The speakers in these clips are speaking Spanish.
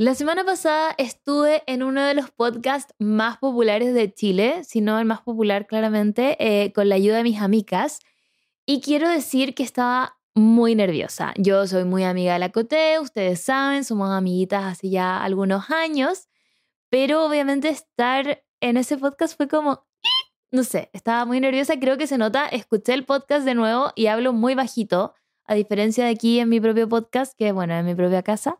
La semana pasada estuve en uno de los podcasts más populares de Chile, si no el más popular claramente, eh, con la ayuda de mis amigas. Y quiero decir que estaba muy nerviosa. Yo soy muy amiga de la Cote, ustedes saben, somos amiguitas hace ya algunos años, pero obviamente estar en ese podcast fue como, no sé, estaba muy nerviosa, creo que se nota, escuché el podcast de nuevo y hablo muy bajito, a diferencia de aquí en mi propio podcast, que bueno, en mi propia casa.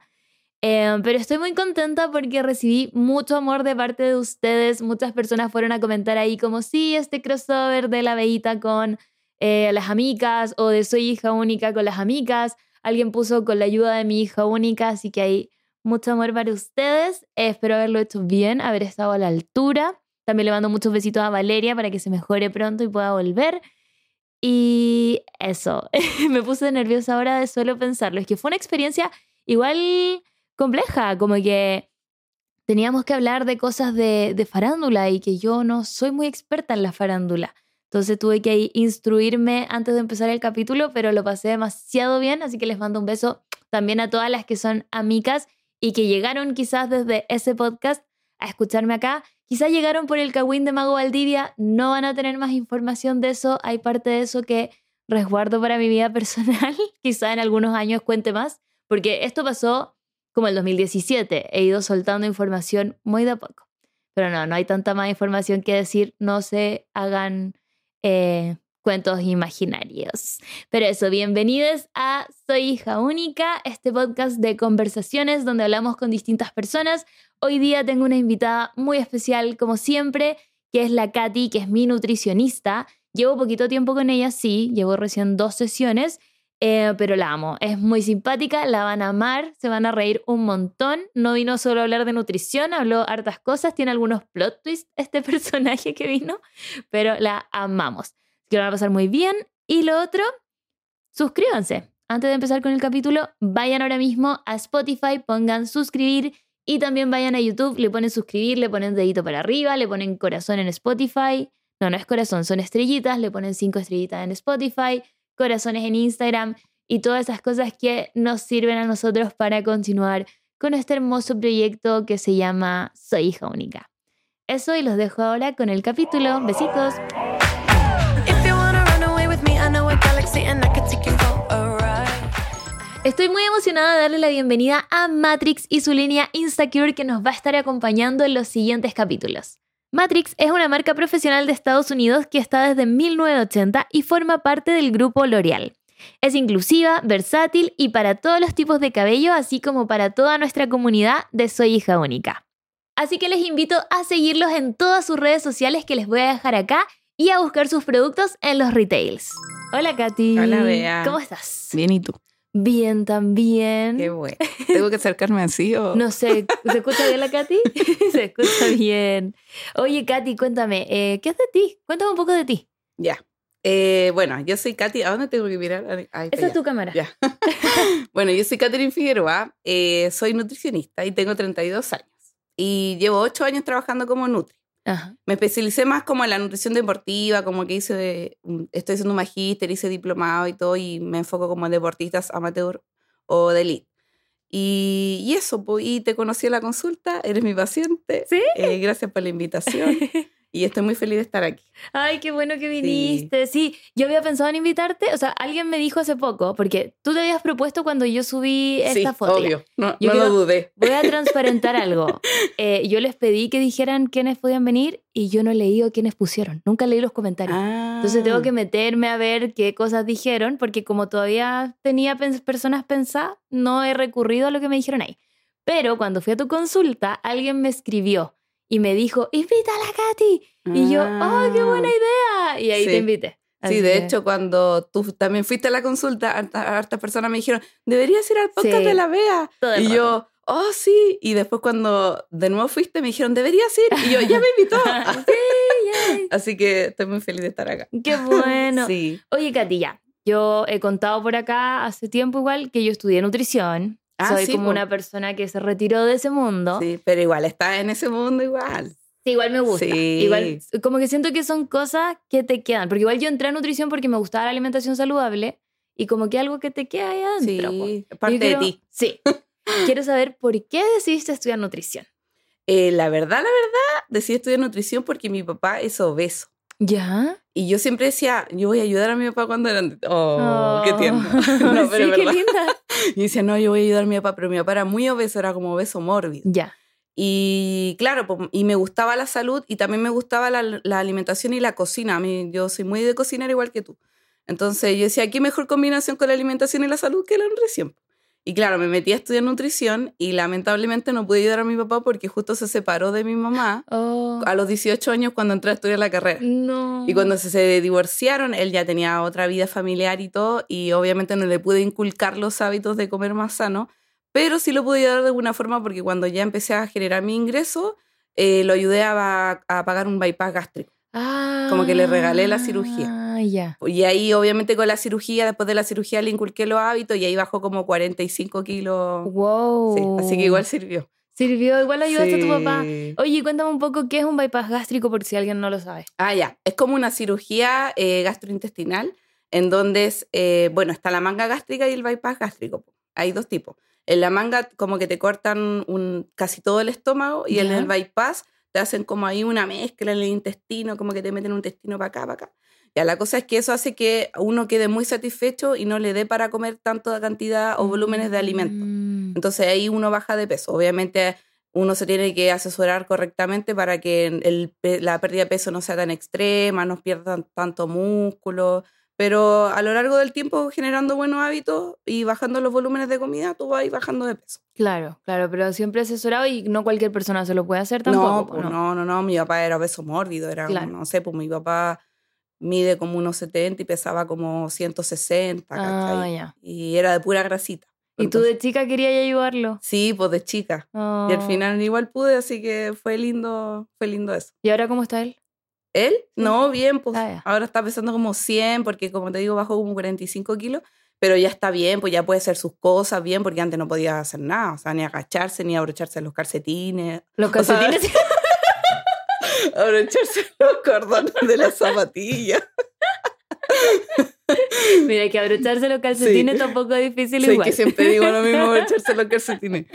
Eh, pero estoy muy contenta porque recibí mucho amor de parte de ustedes. Muchas personas fueron a comentar ahí como, sí, este crossover de la veita con eh, las amigas o de soy hija única con las amigas. Alguien puso con la ayuda de mi hija única, así que hay mucho amor para ustedes. espero haberlo hecho bien, haber estado a la altura. También le mando muchos besitos a Valeria para que se mejore pronto y pueda volver. Y eso, me puse nerviosa ahora de solo pensarlo. Es que fue una experiencia igual compleja, como que teníamos que hablar de cosas de, farándula y que yo no soy muy experta en la farándula. Entonces tuve que instruirme antes de empezar el capítulo, pero lo pasé demasiado bien, así que les mando un beso también a todas las que son amigas y que llegaron quizás desde ese podcast a escucharme acá. Quizás llegaron por el Kawin de Mago Valdivia, no van a tener más información de eso, hay parte de eso que resguardo para mi vida personal, quizá en algunos años cuente más, porque esto pasó como el 2017, he ido soltando información muy de a poco. Pero no, no hay tanta más información que decir, no se hagan eh, cuentos imaginarios. Pero eso, bienvenidos a Soy hija única, este podcast de conversaciones donde hablamos con distintas personas. Hoy día tengo una invitada muy especial, como siempre, que es la Katy, que es mi nutricionista. Llevo poquito tiempo con ella, sí, llevo recién dos sesiones, eh, pero la amo. Es muy simpática, la van a amar, se van a reír un montón. No vino solo a hablar de nutrición, habló hartas cosas, tiene algunos plot twists este personaje que vino, pero la amamos que lo van a pasar muy bien. Y lo otro, suscríbanse. Antes de empezar con el capítulo, vayan ahora mismo a Spotify, pongan suscribir y también vayan a YouTube, le ponen suscribir, le ponen dedito para arriba, le ponen corazón en Spotify. No, no es corazón, son estrellitas, le ponen cinco estrellitas en Spotify, corazones en Instagram y todas esas cosas que nos sirven a nosotros para continuar con este hermoso proyecto que se llama Soy hija única. Eso y los dejo ahora con el capítulo. Besitos. Estoy muy emocionada de darle la bienvenida a Matrix y su línea Instacure que nos va a estar acompañando en los siguientes capítulos. Matrix es una marca profesional de Estados Unidos que está desde 1980 y forma parte del grupo L'Oreal. Es inclusiva, versátil y para todos los tipos de cabello, así como para toda nuestra comunidad de Soy hija única. Así que les invito a seguirlos en todas sus redes sociales que les voy a dejar acá y a buscar sus productos en los retails. Hola Katy. Hola Bea. ¿Cómo estás? Bien, ¿y tú? Bien, también. Qué bueno. ¿Tengo que acercarme así o...? No sé, ¿se escucha bien la Katy? Se escucha bien. Oye, Katy, cuéntame, eh, ¿qué es de ti? Cuéntame un poco de ti. Ya. Eh, bueno, yo soy Katy. ¿A dónde tengo que mirar? Esa es tu cámara. Ya. bueno, yo soy Catherine Figueroa, eh, soy nutricionista y tengo 32 años. Y llevo 8 años trabajando como nutri. Me especialicé más como en la nutrición deportiva, como que hice, estoy haciendo un magíster, hice diplomado y todo, y me enfoco como en deportistas amateur o de elite. Y, y eso, pues, y te conocí en la consulta, eres mi paciente. Sí. Eh, gracias por la invitación. Y estoy muy feliz de estar aquí. Ay, qué bueno que viniste. Sí. yo había pensado en invitarte. O sea, alguien me dijo hace poco, porque tú te habías propuesto cuando yo subí esta sí, foto. Obvio, no, yo no lo dudé. Voy a transparentar algo. Eh, yo les pedí que dijeran quiénes podían venir y yo no leí quiénes pusieron. Nunca leí los comentarios. Entonces tengo que ah. meterme a ver qué cosas dijeron, porque como todavía tenía personas pensadas, no he recurrido a lo que me dijeron ahí. Pero cuando fui a tu consulta, alguien me escribió y me dijo, invita a Katy. Y yo, ¡oh, qué buena ah. idea! Y ahí te invité. sí, de hecho, cuando tú también fuiste a la consulta, hartas personas me dijeron, deberías ir al podcast de la Bea. y yo, oh, sí. Y después cuando de nuevo fuiste, me dijeron, deberías ir. Y yo, ya me invitó. sí, Así que estoy muy feliz de estar acá. Qué bueno. sí. Oye, Katy, ya. Yo he contado por acá hace tiempo igual que yo estudié nutrición. Ah, Soy como una persona que se retiró de ese mundo. Sí, pero igual está en ese mundo igual. Sí, igual me gusta. Igual, como que siento que son cosas que te quedan. Porque igual yo entré a nutrición porque me gustaba la alimentación saludable y como que algo que te queda ahí adentro. Sí, parte de ti. Sí. quiero saber por qué decidiste estudiar nutrición. Eh, la verdad, la verdad, decidí estudiar nutrición porque mi papá es obeso. ¿Ya? Y yo siempre decía, yo voy a ayudar a mi papá cuando era... Oh, qué tierno. no, pero sí, qué linda. Y decía, no, yo voy a ayudar a mi papá, pero mi papá era muy obeso, era como obeso mórbido. Ya. Y claro, y me gustaba la salud y también me gustaba la, la, alimentación y la cocina. A mí, yo soy muy de cocinar igual que tú. Entonces yo decía, ¿qué mejor combinación con la alimentación y la salud que la nutrición? Y claro, me metí a estudiar nutrición y lamentablemente no pude ayudar a mi papá porque justo se separó de mi mamá oh. a los 18 años cuando entré a estudiar la carrera. No. Y cuando se, divorciaron, él ya tenía otra vida familiar y todo, y obviamente no le pude inculcar los hábitos de comer más sano, pero sí lo pude ayudar de alguna forma porque cuando ya empecé a generar mi ingreso, eh, lo ayudé a, a pagar un bypass gástrico. Como que le regalé la cirugía. Ah. Y ahí, obviamente, con la cirugía, después de la cirugía, le inculqué los hábitos y ahí bajó como 45 kilos. ¡Wow! Sí, así que igual sirvió. Sirvió, igual ayudaste a tu papá. Oye, cuéntame un poco qué es un bypass gástrico, por si alguien no lo sabe. Ah, ya. Es como una cirugía eh, gastrointestinal, en donde es, eh, bueno, está la manga gástrica y el bypass gástrico. Hay dos tipos. En la manga, como que te cortan un, casi todo el estómago, y en el bypass te hacen como ahí una mezcla en el intestino, como que te meten un intestino para acá, para acá. Ya, la cosa es que eso hace que uno quede muy satisfecho y no le dé para comer tanta cantidad o volúmenes de alimento. Mm. Entonces ahí uno baja de peso. Obviamente uno se tiene que asesorar correctamente para que el, la pérdida de peso no sea tan extrema, no pierdan tanto músculo, pero a lo largo del tiempo, generando buenos hábitos y bajando los volúmenes de comida, tú vas a ir bajando de peso. Claro, claro, pero siempre asesorado y no cualquier persona se lo puede hacer tampoco. No, no, no, no, mi papá era obeso mórbido, era, no sé, pues mi papá mide como unos 70 y pesaba como 160, ah, ya. Y era de pura grasita. ¿Y tú de chica querías ayudarlo? Sí, pues de chica. Y al oh. final igual pude, así que fue lindo, fue lindo eso. ¿Y ahora cómo está él? ¿Él? No, bien, pues ah, ahora está pesando como 100, porque como te digo, bajó como 45 kilos, pero ya está bien, pues ya puede hacer sus cosas bien, porque antes no podía hacer nada, o sea, ni agacharse, ni abrocharse los calcetines. Los calcetines. abrocharse los cordones de la zapatilla. Mira, que abrocharse los calcetines tampoco es difícil sí, igual. que siempre digo lo mismo, abrocharse los calcetines.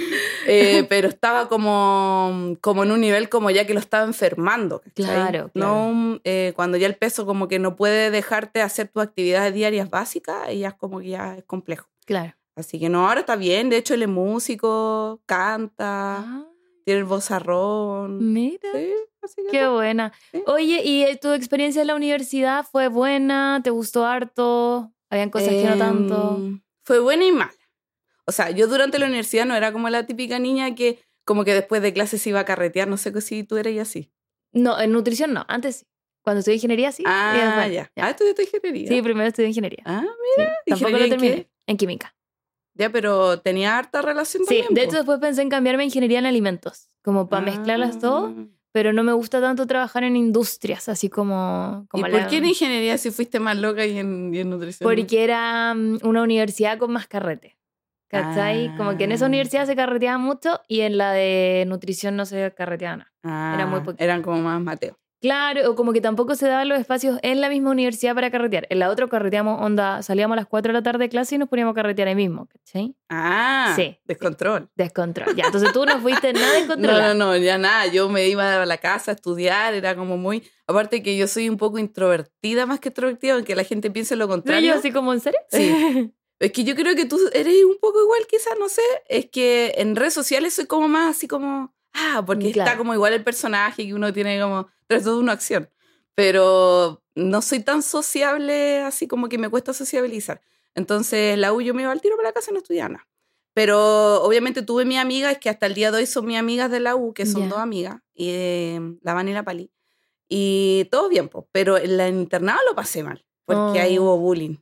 Eh, pero estaba como, como en un nivel como ya que lo estaba enfermando. Claro, No, eh, cuando ya el peso como que no puede dejarte hacer tus actividades diarias básicas, y ya es como que ya es complejo. Claro. Así que no, ahora está bien. De hecho, él es músico, canta, ah. tiene el vozarrón. Mira. Qué buena. Oye, ¿y eh, tu experiencia en la universidad fue buena? ¿Te gustó harto? ¿Habían cosas que no tanto? Em, fue buena y mala. O sea, yo durante la universidad no era como la típica niña que como que después de clases iba a carretear. No sé si tú eres así. No, en nutrición no. Antes sí. Cuando estudié ingeniería sí. Ah, ya. Ah, estudiaste ingeniería. Sí, primero estudié ingeniería. Ah, mira. Tampoco lo terminé. En, química. Ya, pero tenía harta relación Sí, de hecho después pensé en cambiarme a ingeniería en alimentos. Como para mezclarlas todo ah pero no me gusta tanto trabajar en industrias, así como... como ¿Y por qué en ingeniería si fuiste más loca y en, nutrición? Porque era mm, una universidad con más carrete. ¿Cachai? Como que en esa ah. universidad se carreteaba mucho y en la de nutrición no se carreteaba nada. era muy ah, Eran como más Mateo. Claro, o como que tampoco se daban los espacios en la misma universidad para carretear. En la otra carreteamos, onda, salíamos a las 4 de la tarde de clase y nos poníamos a carretear ahí mismo, ¿cachai? Ah, sí. Descontrol. Descontrol. Ya, entonces tú no fuiste nada descontrol. No, no, no, ya nada. Yo me iba a la casa a estudiar, era como muy. Aparte que yo soy un poco introvertida más que extrovertida, aunque la gente piense lo contrario. ¿Yo así como en serio? Sí. Es que yo creo que tú eres un poco igual, quizás, no sé. Es que en redes sociales soy como más así como ah, porque está como igual el personaje que uno tiene como tras todo una acción. Pero no soy tan sociable, así como que me cuesta sociabilizar. Entonces, la U yo me iba al tiro para la casa y no estudiaba nada. Pero obviamente tuve mi amiga, es que hasta el día de hoy son mis amigas de la U, que son dos amigas, y, eh, la Van y la Pali. Y todo bien, pues, pero en la internado lo pasé mal, porque ahí hubo oh. bullying.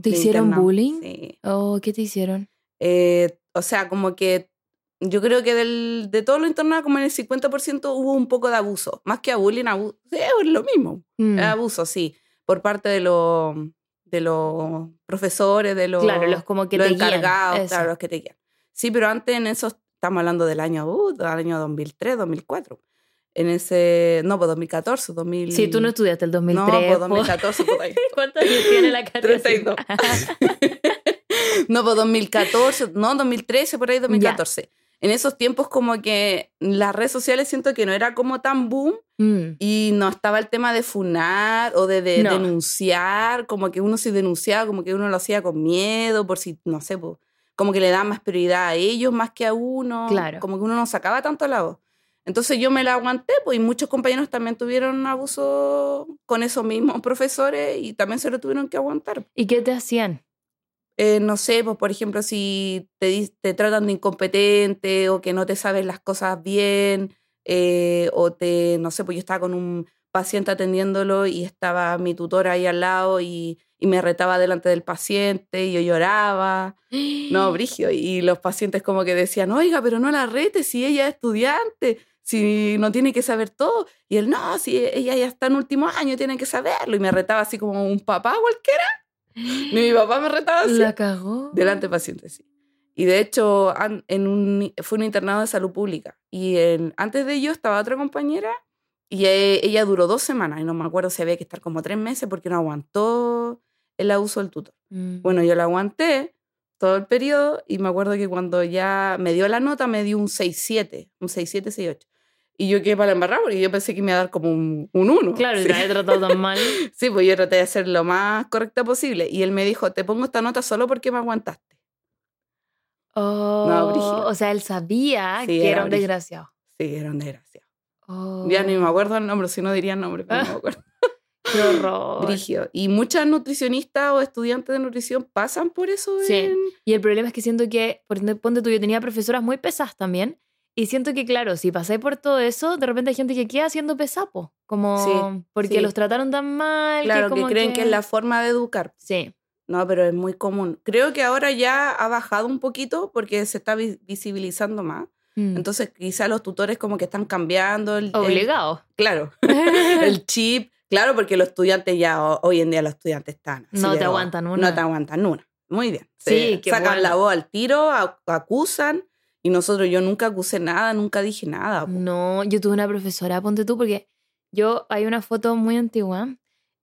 ¿Te hicieron bullying? Sí. Oh, ¿qué te hicieron? Eh, o sea, como que yo creo que del, de todo lo internado, como en el 50% hubo un poco de abuso. Más que a bullying, abuso. Sí, es lo mismo. Mm. abuso, sí. Por parte de, los de los profesores, de los, claro, los, como que te encargados, claro, los que te guían. Sí, pero antes en eso, estamos hablando del año, uh, del año 2003, 2004. En ese, no, pues 2014, 2000. Sí, tú no estudiaste el 2003. No, pues 2014, por ahí. ¿Cuántos años tiene la carrera? 32. no, pues 2014, no, 2013, por ahí 2014. En esos tiempos como que las redes sociales siento que no era como tan boom mm. y no estaba el tema de funar o de, denunciar, como que uno se denunciaba, como que uno lo hacía con miedo, por si, no sé, como que le da más prioridad a ellos más que a uno, claro. como que uno no sacaba tanto la voz. Entonces yo me la aguanté, pues, y muchos compañeros también tuvieron abuso con esos mismos profesores y también se lo tuvieron que aguantar. ¿Y qué te hacían? Eh, no sé, pues, por ejemplo, si te, te, tratan de incompetente o que no te sabes las cosas bien, eh, o te, no sé, pues yo estaba con un paciente atendiéndolo y estaba mi tutora ahí al lado y, y me retaba delante del paciente y yo lloraba. No, Brigio. Y los pacientes como que decían, oiga, pero no la rete si ella es estudiante si no tiene que saber todo. Y él, no, si ella ya está en último año, tiene que saberlo. Y me retaba así como un papá cualquiera. Mi papá me retaba así. La cagó. Delante de pacientes, sí. Y de hecho, en un, fue un internado de salud pública. Y antes de ello estaba otra compañera y e, ella, duró dos semanas. Y no me acuerdo si había que estar como tres meses porque no aguantó el abuso del tutor. Mm. Bueno, yo la aguanté todo el periodo y me acuerdo que cuando ya me dio la nota me dio un 6-7, un 6-7, 6-8. Y yo quedé para la embarrada porque yo pensé que me iba a dar como un 1. claro, y te había tratado tan mal. sí, pues yo traté de hacer lo más correcta posible. Y él me dijo, te pongo esta nota solo porque me aguantaste. Oh, o sea, él sabía que era, un desgraciado. Sí, era un desgraciado. Ya ni me oh. acuerdo el nombre, si no diría el nombre, pero no me acuerdo. Qué horror. Brigio. Y muchas nutricionistas o estudiantes de nutrición pasan por eso. Sí. Y el problema es que siento que, por ponte tú, yo tenía profesoras muy pesadas también. Y siento que, claro, si pasé por todo eso, de repente hay gente que queda haciendo pesapo. Como porque los trataron tan mal. Claro, que, creen que... es la forma de educar. Sí. No, pero es muy común. Creo que ahora ya ha bajado un poquito porque se está visibilizando más. Mm. Entonces, quizá los tutores como que están cambiando. El, Obligado. claro. el chip. Claro, porque los estudiantes ya, hoy en día los estudiantes están. no te aguantan una. No te aguantan una. Muy bien. Sí, que Sacan la voz al tiro, acusan y nosotros, yo nunca acusé nada, nunca dije nada. No, yo tuve una profesora, ponte tú, porque yo, hay una foto muy antigua,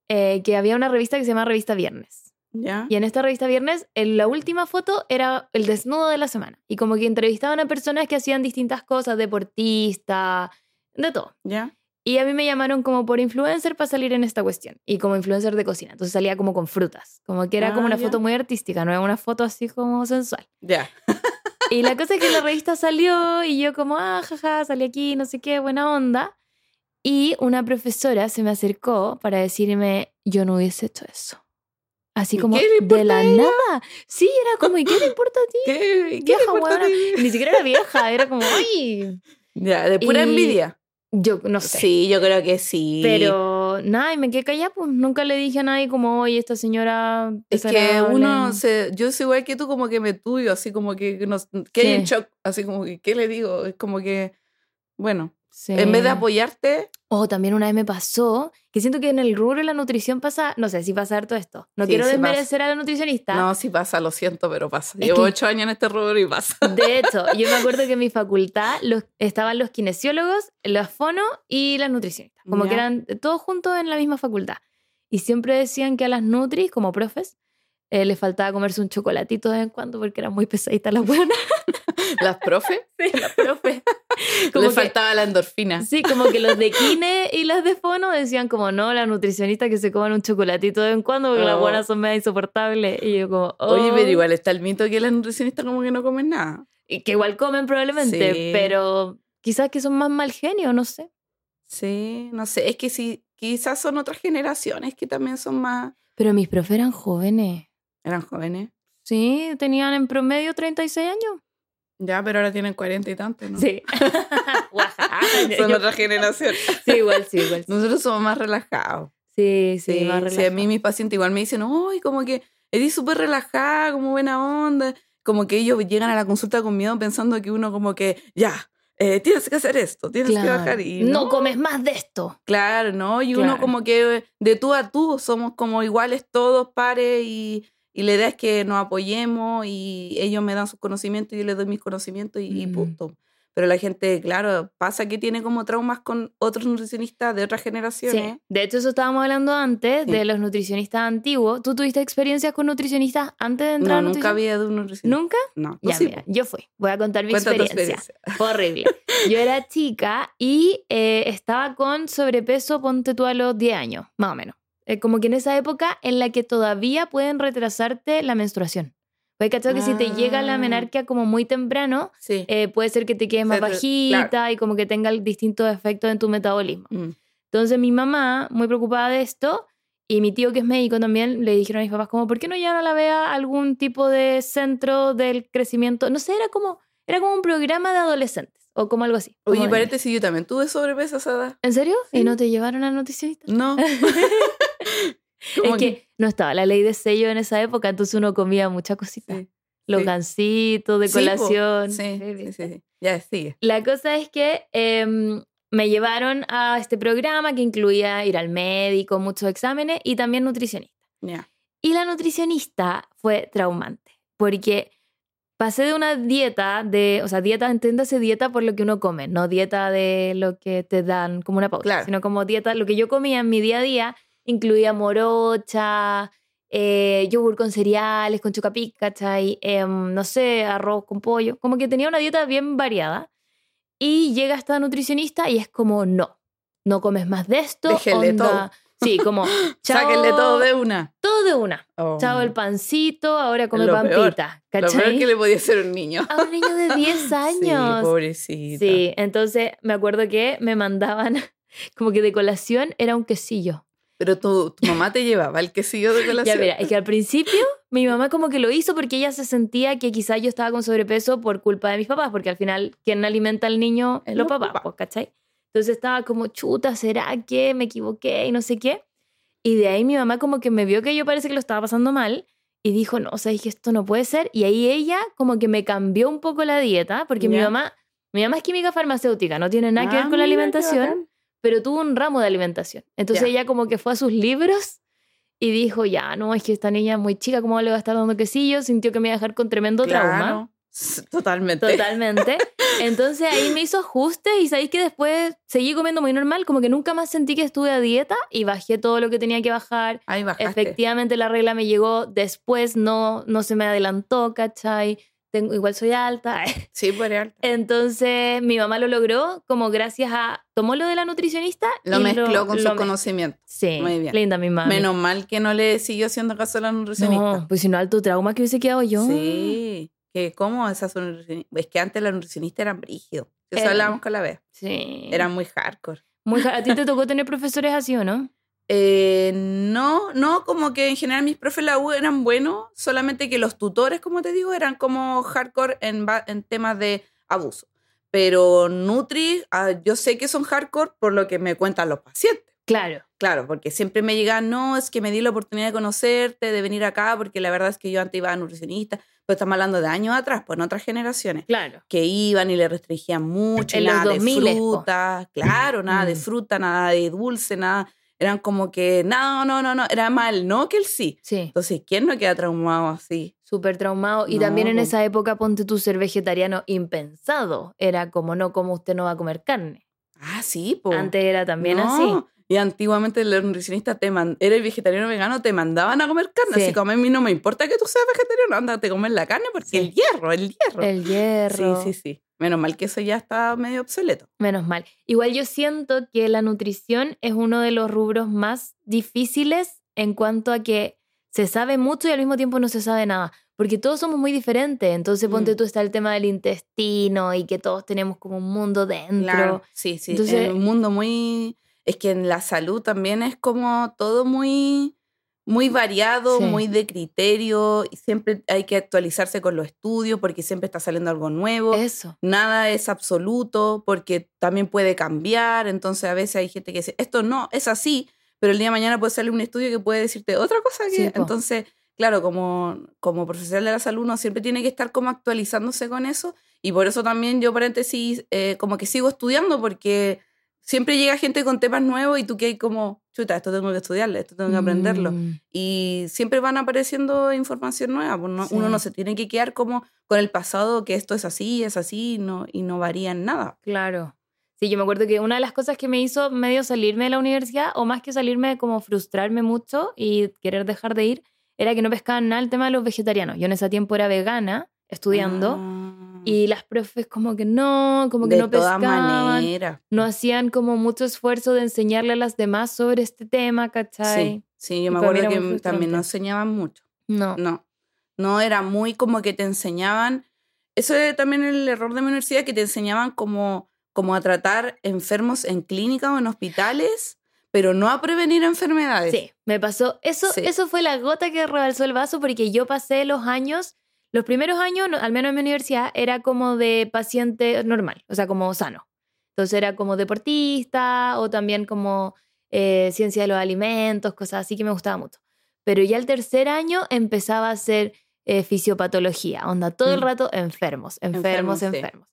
eh, que había una revista que se llama Revista Viernes. ¿Ya? Y en esta revista Viernes, en la última foto era el desnudo de la semana. Y como que entrevistaban a personas que hacían distintas cosas, deportista, de todo. ¿Ya? Y a mí me llamaron como por influencer para salir en esta cuestión. Y como influencer de cocina. Entonces salía como con frutas. Como que era como una ah, foto muy artística, no era una foto así como sensual. Ya. Y la cosa es que la revista salió y yo como, ah, jaja, salí aquí, no sé qué, buena onda. Y una profesora se me acercó para decirme, yo no hubiese hecho eso. Así como de la nada. Sí, era como, ¿y qué le importa a ti? ¿Qué, vieja, le Ni siquiera era vieja, era como, ay. Ya, de pura envidia. Yo no sé. Sí, yo creo que sí. Pero nada, y me quedé callada, pues nunca le dije a nadie como, oye, esta señora. Es que uno, se, yo soy igual que tú, como que me tuyo, así como que, no, que en shock, así como que, ¿qué le digo? Es como que, bueno, en vez de apoyarte. O también una vez me pasó que siento que en el rubro de la nutrición pasa, no sé si pasa todo esto. No quiero desmerecer a la nutricionista. No, sí pasa, lo siento, pero pasa. Llevo ocho años en este rubro y pasa. De hecho, yo me acuerdo que en mi facultad los, estaban los kinesiólogos, los fono y las nutricionistas. Como que eran todos juntos en la misma facultad. Y siempre decían que a las nutris, como profes, eh, les faltaba comerse un chocolatito de vez en cuando porque era muy pesadita la buena. ¿Las profe? Sí, las profe. Como Les faltaba la endorfina. Sí, como que los de Kine y las de Fono decían como, no, la nutricionista que se coman un chocolatito de vez en cuando porque las oh. buenas son medio insoportables. Y yo como, Oye, pero oh". igual está el mito que las nutricionistas como que no comen nada. Y que igual comen probablemente, pero quizás que son más mal genio, no sé. Sí, no sé, es que sí, quizás son otras generaciones que también son más... Pero mis profes eran jóvenes. ¿Eran jóvenes? Sí, tenían en promedio 36 años. Ya, pero ahora tienen 40 y tantos, ¿no? Sí. Son otra generación. Sí, igual, sí, igual. Nosotros somos más relajados. Sí, sí, más relajados. Sí, a mí mis pacientes igual me dicen, uy, como que eres súper relajada, como buena onda. Como que ellos llegan a la consulta con miedo pensando que uno como que, ya, eh, tienes que hacer esto, tienes que bajar. Y no, no, comes más de esto. Claro, ¿no? Y uno como que de tú a tú somos como iguales todos, pares y y la idea es que nos apoyemos y ellos me dan sus conocimientos y yo les doy mis conocimientos y, punto. pero la gente, claro, pasa que tiene como traumas con otros nutricionistas de otras generaciones. Sí. De hecho, eso estábamos hablando antes, de los nutricionistas antiguos. ¿Tú tuviste experiencias con nutricionistas antes de entrar no, nunca había de un nutricionista. ¿Nunca? No. Ya, mira, yo fui. Voy a contar mi experiencia. Fue horrible. yo era chica y eh, estaba con sobrepeso, ponte tú a los 10 años, más o menos. Eh, como que en esa época en la que todavía pueden retrasarte la menstruación. Pues cachado que si te llega la ah. menarquia como muy temprano, eh, puede ser que te quedes más bajita y como que tenga distintos efectos en tu metabolismo. Mm. Entonces mi mamá, muy preocupada de esto, y mi tío que es médico también, le dijeron a mis papás como, ¿por qué no ya no la vea algún tipo de centro del crecimiento? No sé, era como, era como un programa de adolescentes o como algo así. Oye, paréntesis, yo también tuve sobrepeso a esa edad. ¿En serio? ¿Y no te llevaron al nutricionista? No. es que, no estaba la ley de sello en esa época, entonces uno comía muchas cositas. Los gancitos de colación. Sí, sí, sí, Ya sigue. La cosa es que em, me llevaron a este programa que incluía ir al médico, muchos exámenes y también nutricionista. Y la nutricionista fue traumante, porque pasé de una dieta de, o sea, dieta, entiéndase dieta por lo que uno come, no dieta de lo que te dan como una pausa, sino como dieta, lo que yo comía en mi día a día incluía morocha, eh, yogur con cereales, con chucapic, ¿cachai? Em, no sé, arroz con pollo. Como que tenía una dieta bien variada. Y llega esta nutricionista y es como, no, no comes más de esto. Déjenle todo. Sí, como, chao. Sáquenle todo de una. Todo de una. Oh. Chao el pancito, ahora come pampita. ¿cachai? Lo peor que le podía hacer un niño. A un niño de 10 años. Sí, pobrecito. Sí, entonces me acuerdo que me mandaban, como que de colación era un quesillo. Pero tu, mamá te llevaba el quesillo de colación. Ya, mira, es que al principio mi mamá como que lo hizo porque ella se sentía que quizá yo estaba con sobrepeso por culpa de mis papás, porque al final, ¿quién alimenta al niño? Los, los papás, papás. Pues, ¿cachai? Entonces estaba como, chuta, ¿será que me equivoqué? Y no sé qué. Y de ahí mi mamá como que me vio que yo parece que lo estaba pasando mal y dijo, no, o sea, que esto no puede ser. Y ahí ella como que me cambió un poco la dieta, porque mi mamá, mi mamá es química farmacéutica, no tiene nada que ver ah, con la alimentación pero tuvo un ramo de alimentación. Entonces ella como que fue a sus libros y dijo, ya, no, es que esta niña es muy chica, ¿cómo le va a estar dando quesillo? Sintió que me iba a dejar con tremendo trauma. Totalmente. Totalmente. Entonces ahí me hizo ajustes y sabéis que después seguí comiendo muy normal, como que nunca más sentí que estuve a dieta y bajé todo lo que tenía que bajar. Ahí. Efectivamente la regla me llegó después, no, no se me adelantó, ¿cachai? Tengo, igual soy alta. Sí, pues alta. Entonces mi mamá lo logró como gracias a, tomó lo de la nutricionista. Lo mezcló con su conocimiento. Sí, Muy bien. linda mi mamá. Menos mal que no le siguió haciendo caso a la nutricionista. No, pues si no, alto trauma que hubiese quedado yo. Sí, que cómo esas Es que antes la nutricionista eran brígidos. Eso hablábamos con la vez. Sí. Eran muy hardcore. Muy, ¿A ti te tocó tener profesores así o no? Eh, no, no, como que en general mis profes la U eran buenos, solamente que los tutores, como te digo, eran como hardcore en, en temas de abuso. Pero Nutri, ah, yo sé que son hardcore por lo que me cuentan los pacientes. Claro. Claro, porque siempre me llegan, no, es que me di la oportunidad de conocerte, de venir acá, porque la verdad es que yo antes iba a nutricionista, pero estamos hablando de años atrás, pues en otras generaciones. Claro. Que iban y le restringían mucho, en nada los 2000, de fruta, claro, nada de mm. fruta, nada de dulce, nada eran como que, no, no, no, no, era mal, no que el sí. Sí. Entonces, ¿quién no queda traumado así? Súper traumado. Y también en esa época, ponte tú ser vegetariano impensado. Era como, no, como usted no va a comer carne. Ah, sí, pues. Antes era también así. Y antiguamente los nutricionistas te man eres vegetariano vegano, te mandaban a comer carne. Así como a mí no me importa que tú seas vegetariano, ándate a comer la carne porque el hierro, el hierro. El hierro. Sí, sí, sí. Menos mal que eso ya está medio obsoleto. Menos mal. Igual yo siento que la nutrición es uno de los rubros más difíciles en cuanto a que se sabe mucho y al mismo tiempo no se sabe nada. Porque todos somos muy diferentes. Entonces, ponte mm. tú, está el tema del intestino y que todos tenemos como un mundo dentro. Claro, sí, sí. Entonces, un mundo muy. Es que en la salud también es como todo muy muy variado, muy de criterio, y siempre hay que actualizarse con los estudios porque siempre está saliendo algo nuevo. Eso. Nada es absoluto porque también puede cambiar, entonces a veces hay gente que dice, esto no, es así, pero el día de mañana puede salir un estudio que puede decirte otra cosa. Que, entonces, claro, como, como profesional de la salud uno siempre tiene que estar como actualizándose con eso y por eso también yo paréntesis, eh, como que sigo estudiando porque siempre llega gente con temas nuevos y tú que hay como, chuta, esto tengo que estudiarlo, esto tengo que aprenderlo. Mm. Y siempre van apareciendo información nueva. Pues uno no se tiene que quedar como con el pasado, que esto es así, es así, no, y no varía en nada. Claro. Sí, yo me acuerdo que una de las cosas que me hizo medio salirme de la universidad, o más que salirme, como frustrarme mucho y querer dejar de ir, era que no pescaban nada el tema de los vegetarianos. Yo en ese tiempo era vegana, estudiando, ah. y las profes como que no, como que no pescaban. No hacían como mucho esfuerzo de enseñarle a las demás sobre este tema, ¿cachai? Sí, sí yo me acuerdo que también no enseñaban mucho. No. No. No, era muy como que te enseñaban. Eso es también el error de mi universidad, que te enseñaban como como a tratar enfermos en clínicas o en hospitales, pero no a prevenir enfermedades. Sí, me pasó. Eso, eso fue la gota que rebalsó el vaso porque yo pasé los años, los primeros años, al menos en mi universidad, era como de paciente normal, o sea, como sano. Entonces era como deportista o también como eh, ciencia de los alimentos, cosas así que me gustaba mucho. Pero ya el tercer año empezaba a ser eh, fisiopatología, onda, todo el mm. rato enfermos, enfermos, enfermos.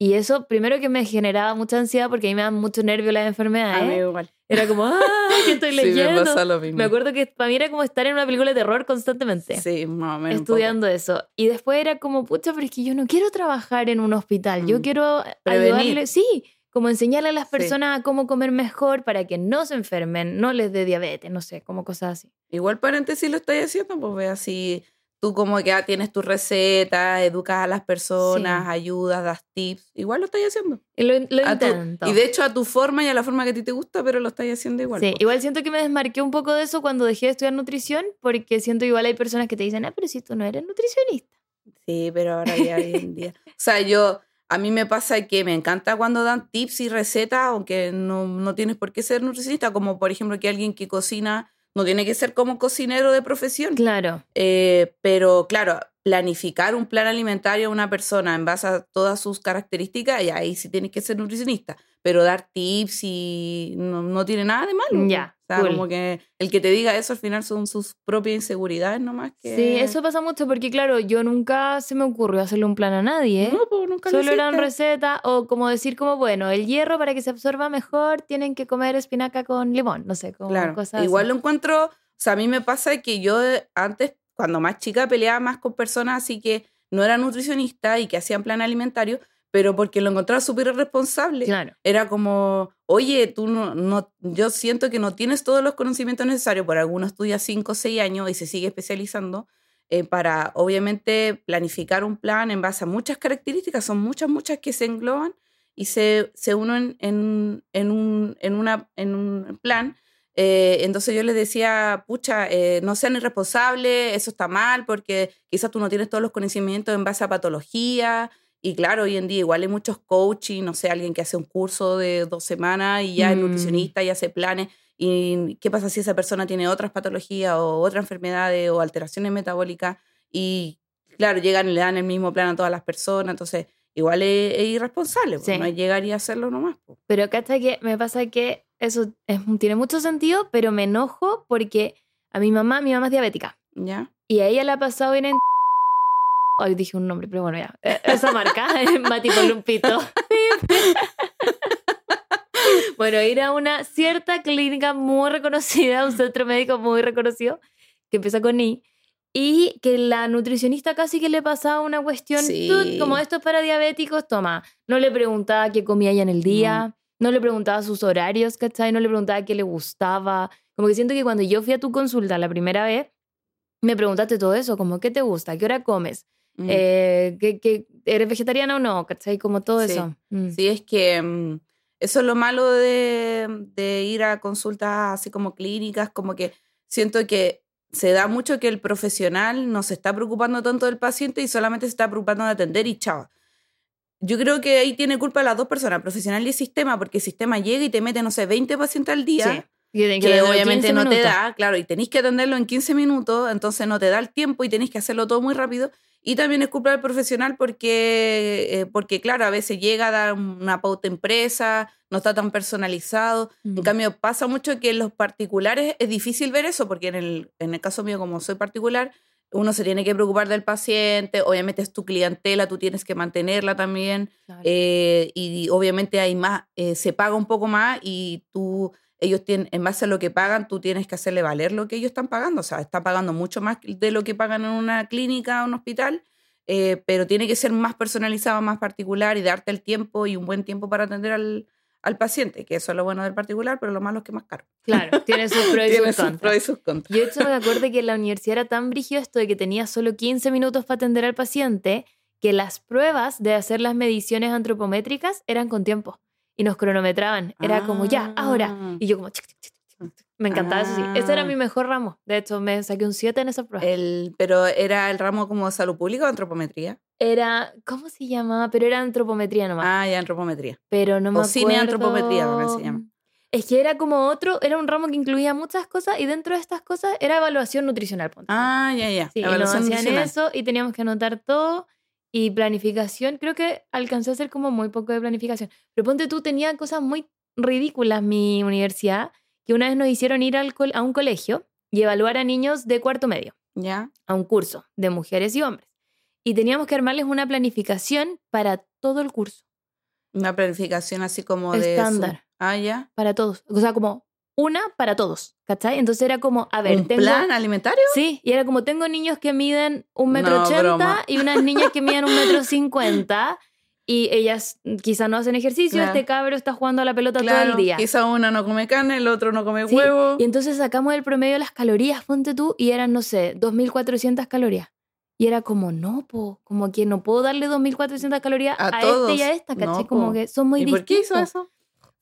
Y eso, primero que me generaba mucha ansiedad porque a mí me dan mucho nervio las enfermedades. A mí igual. Era como, ¡ah! ¿Qué estoy leyendo? Sí, me, lo mismo. me acuerdo que para mí era como estar en una película de terror constantemente. Sí, más o menos. Estudiando eso. Y después era como, pucha, pero es que yo no quiero trabajar en un hospital. Yo mm. quiero ayudarle. Sí, como enseñarle a las personas a cómo comer mejor para que no se enfermen, no les dé diabetes, no sé, como cosas así. Igual paréntesis lo estoy haciendo, pues ve así tú como que ya tienes tu receta, educas a las personas, ayudas, das tips, igual lo estás haciendo. Y lo, intento. y de hecho a tu forma y a la forma que a ti te gusta, pero lo estás haciendo igual. Sí, igual siento que me desmarqué un poco de eso cuando dejé de estudiar nutrición, porque siento igual hay personas que te dicen, ah, pero si tú no eres nutricionista. Sí, pero ahora ya hoy en día. O sea, yo, a mí me pasa que me encanta cuando dan tips y recetas, aunque no, no tienes por qué ser nutricionista, como por ejemplo que alguien que cocina no tiene que ser como cocinero de profesión. Claro. Eh, pero claro, planificar un plan alimentario a una persona en base a todas sus características, y ahí sí tienes que ser nutricionista. Pero dar tips y no, tiene nada de malo. Ya. O sea, como que el que te diga eso al final son sus propias inseguridades nomás que... Sí, eso pasa mucho porque claro, yo nunca se me ocurrió hacerle un plan a nadie. ¿eh? No, pues nunca Solo eran recetas o como decir como, bueno, el hierro para que se absorba mejor tienen que comer espinaca con limón, no sé, como claro. cosas Igual lo encuentro, o sea, a mí me pasa que yo antes, cuando más chica, peleaba más con personas así que no eran nutricionistas y que hacían plan alimentario, pero porque lo encontraba súper irresponsable. Claro. Era como, oye, tú no, no, yo siento que no tienes todos los conocimientos necesarios, por algunos estudia 5 o 6 años y se sigue especializando eh, para, obviamente, planificar un plan en base a muchas características, son muchas, muchas que se engloban y se, se unen en, en, un, en, una, en un plan. Eh, entonces yo les decía, pucha, eh, no sean irresponsables, eso está mal, porque quizás tú no tienes todos los conocimientos en base a patología, y claro, hoy en día igual hay muchos coaching, no sé, alguien que hace un curso de dos semanas y ya es mm. nutricionista y hace planes. ¿Y qué pasa si esa persona tiene otras patologías o otras enfermedades o alteraciones metabólicas? Y claro, llegan y le dan el mismo plan a todas las personas. Entonces, igual es, irresponsable, no es llegar y hacerlo nomás. Pero acá está que me pasa que eso tiene mucho sentido, pero me enojo porque a mi mamá, mi mamá es diabética. ¿Ya? Y a ella le ha pasado en Hoy dije un nombre, pero bueno, ya. E, esa marca, Mati Columpito. bueno, ir a una cierta clínica muy reconocida, un centro médico muy reconocido, que empieza con I, y que la nutricionista casi que le pasaba una cuestión, como esto es para diabéticos, toma, no le preguntaba qué comía ella en el día, no le preguntaba sus horarios, ¿cachai? No le preguntaba qué le gustaba. Como que siento que cuando yo fui a tu consulta la primera vez, me preguntaste todo eso, como qué te gusta, qué hora comes, Mm. Eh, que, eres vegetariana o no, ¿cachai? Como todo eso. Mm. Sí, es que mm, eso es lo malo de, de, ir a consultas así como clínicas, como que siento que se da mucho que el profesional no se está preocupando tanto del paciente y solamente se está preocupando de atender y chao. Yo creo que ahí tiene culpa las dos personas, profesional y sistema, porque el sistema llega y te mete, no sé, 20 pacientes al día. Que, obviamente no te da, claro, y tenéis que atenderlo en 15 minutos, entonces no te da el tiempo y tenéis que hacerlo todo muy rápido. Y también es culpa del profesional porque, eh, porque, claro, a veces llega a dar una pauta empresa, no está tan personalizado. En mm. cambio, pasa mucho que en los particulares es difícil ver eso, porque en el, en el caso mío, como soy particular, uno se tiene que preocupar del paciente, obviamente es tu clientela, tú tienes que mantenerla también, eh, y, obviamente hay más, eh, se paga un poco más y tú, ellos tienen, en base a lo que pagan, tú tienes que hacerle valer lo que ellos están pagando, o sea, están pagando mucho más de lo que pagan en una clínica o un hospital, eh, pero tiene que ser más personalizado, más particular y darte el tiempo y un buen tiempo para atender al, al paciente, que eso es lo bueno del particular, pero lo malo es que es más caro. Claro, tiene sus pros y sus, contras. Yo he hecho me acuerdo que en la universidad era tan brígido esto de que tenía solo 15 minutos para atender al paciente, que las pruebas de hacer las mediciones antropométricas eran con tiempo y nos cronometraban. Era como ya, ahora. Ah. Y yo como... Me encantaba eso sí. Ese era mi ah. mejor ramo. De hecho, me saqué un 7 en esa prueba. El, pero era el ramo como salud pública o antropometría? Era, ¿cómo se llamaba? Pero era antropometría nomás. Ah, ya, antropometría. Pero no me o cine antropometría, ¿cómo se llama? Es que era como otro, era un ramo que incluía muchas cosas y dentro de estas cosas era evaluación nutricional. Ah, ya, ya. Sí, evaluación y nos hacían eso y teníamos que anotar todo. Y planificación, creo que alcancé a hacer como muy poco de planificación. Pero ponte tú, tenía cosas muy ridículas mi universidad que una vez nos hicieron ir al a un colegio y evaluar a niños de cuarto medio. Ya. A un curso de mujeres y hombres. Y teníamos que armarles una planificación para todo el curso. Una planificación así como de. Estándar. Ah, ya. Para todos. O sea, como una para todos. ¿Cachai? Entonces era como, a ver, ¿Un plan alimentario? Sí, y era como, tengo niños que miden un metro ochenta y unas niñas que miden un metro cincuenta y ellas quizá no hacen ejercicio, este cabro está jugando a la pelota todo el día. Quizá una no come carne, el otro no come huevo. Y entonces sacamos el promedio de las calorías, ponte tú, y eran, no sé, 2.400 calorías. Y era como, no, po, como que no puedo darle 2.400 calorías a, este y a esta, ¿cachai? como que son muy ¿Y distintos. ¿Por qué hizo eso?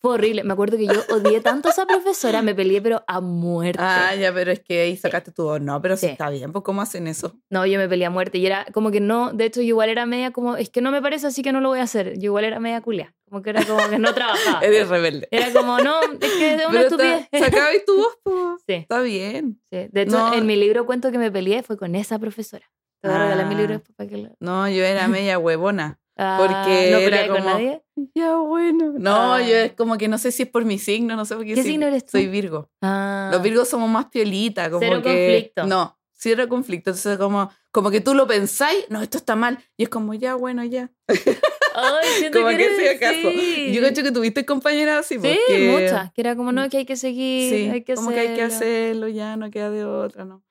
Fue horrible. Me acuerdo que yo odié tanto a esa profesora, me peleé, pero a muerte. Ah, ya, pero es que ahí sacaste tu. No, pero sí. está bien, pues ¿cómo hacen eso? No, yo me peleé a muerte y era como que no. De hecho, yo igual era media como, es que no me parece, así que no lo voy a hacer. Yo igual era media culia. Como que era como que no trabajaba. Eres rebelde. Era como, no, es que es una estupidez. Sacabas tu voz, pues. Sí. Está bien. Sí. De hecho, en mi libro cuento que me peleé fue con esa profesora. Te voy a regalar mi libro ah. para que lo... No, yo era media huevona. Ah, porque ¿No era como, con nadie? Ya bueno. No, ah. yo es como que no sé si es por mi signo, no sé por qué. ¿Qué signo eres tú? Soy Virgo. Ah. Los Virgos somos más piolitas. Como Cero que, conflicto. No, cero conflicto. Entonces, como, como que tú lo pensáis, no, esto está mal. Y es como, ya, bueno, ya. Ay, como que, que sea acaso. Yo creo que tuviste compañeras así. Sí, muchas. Que era como, no, que hay que seguir. Sí, hay que como que hay que hacerlo, ya, no queda de otra, ¿no?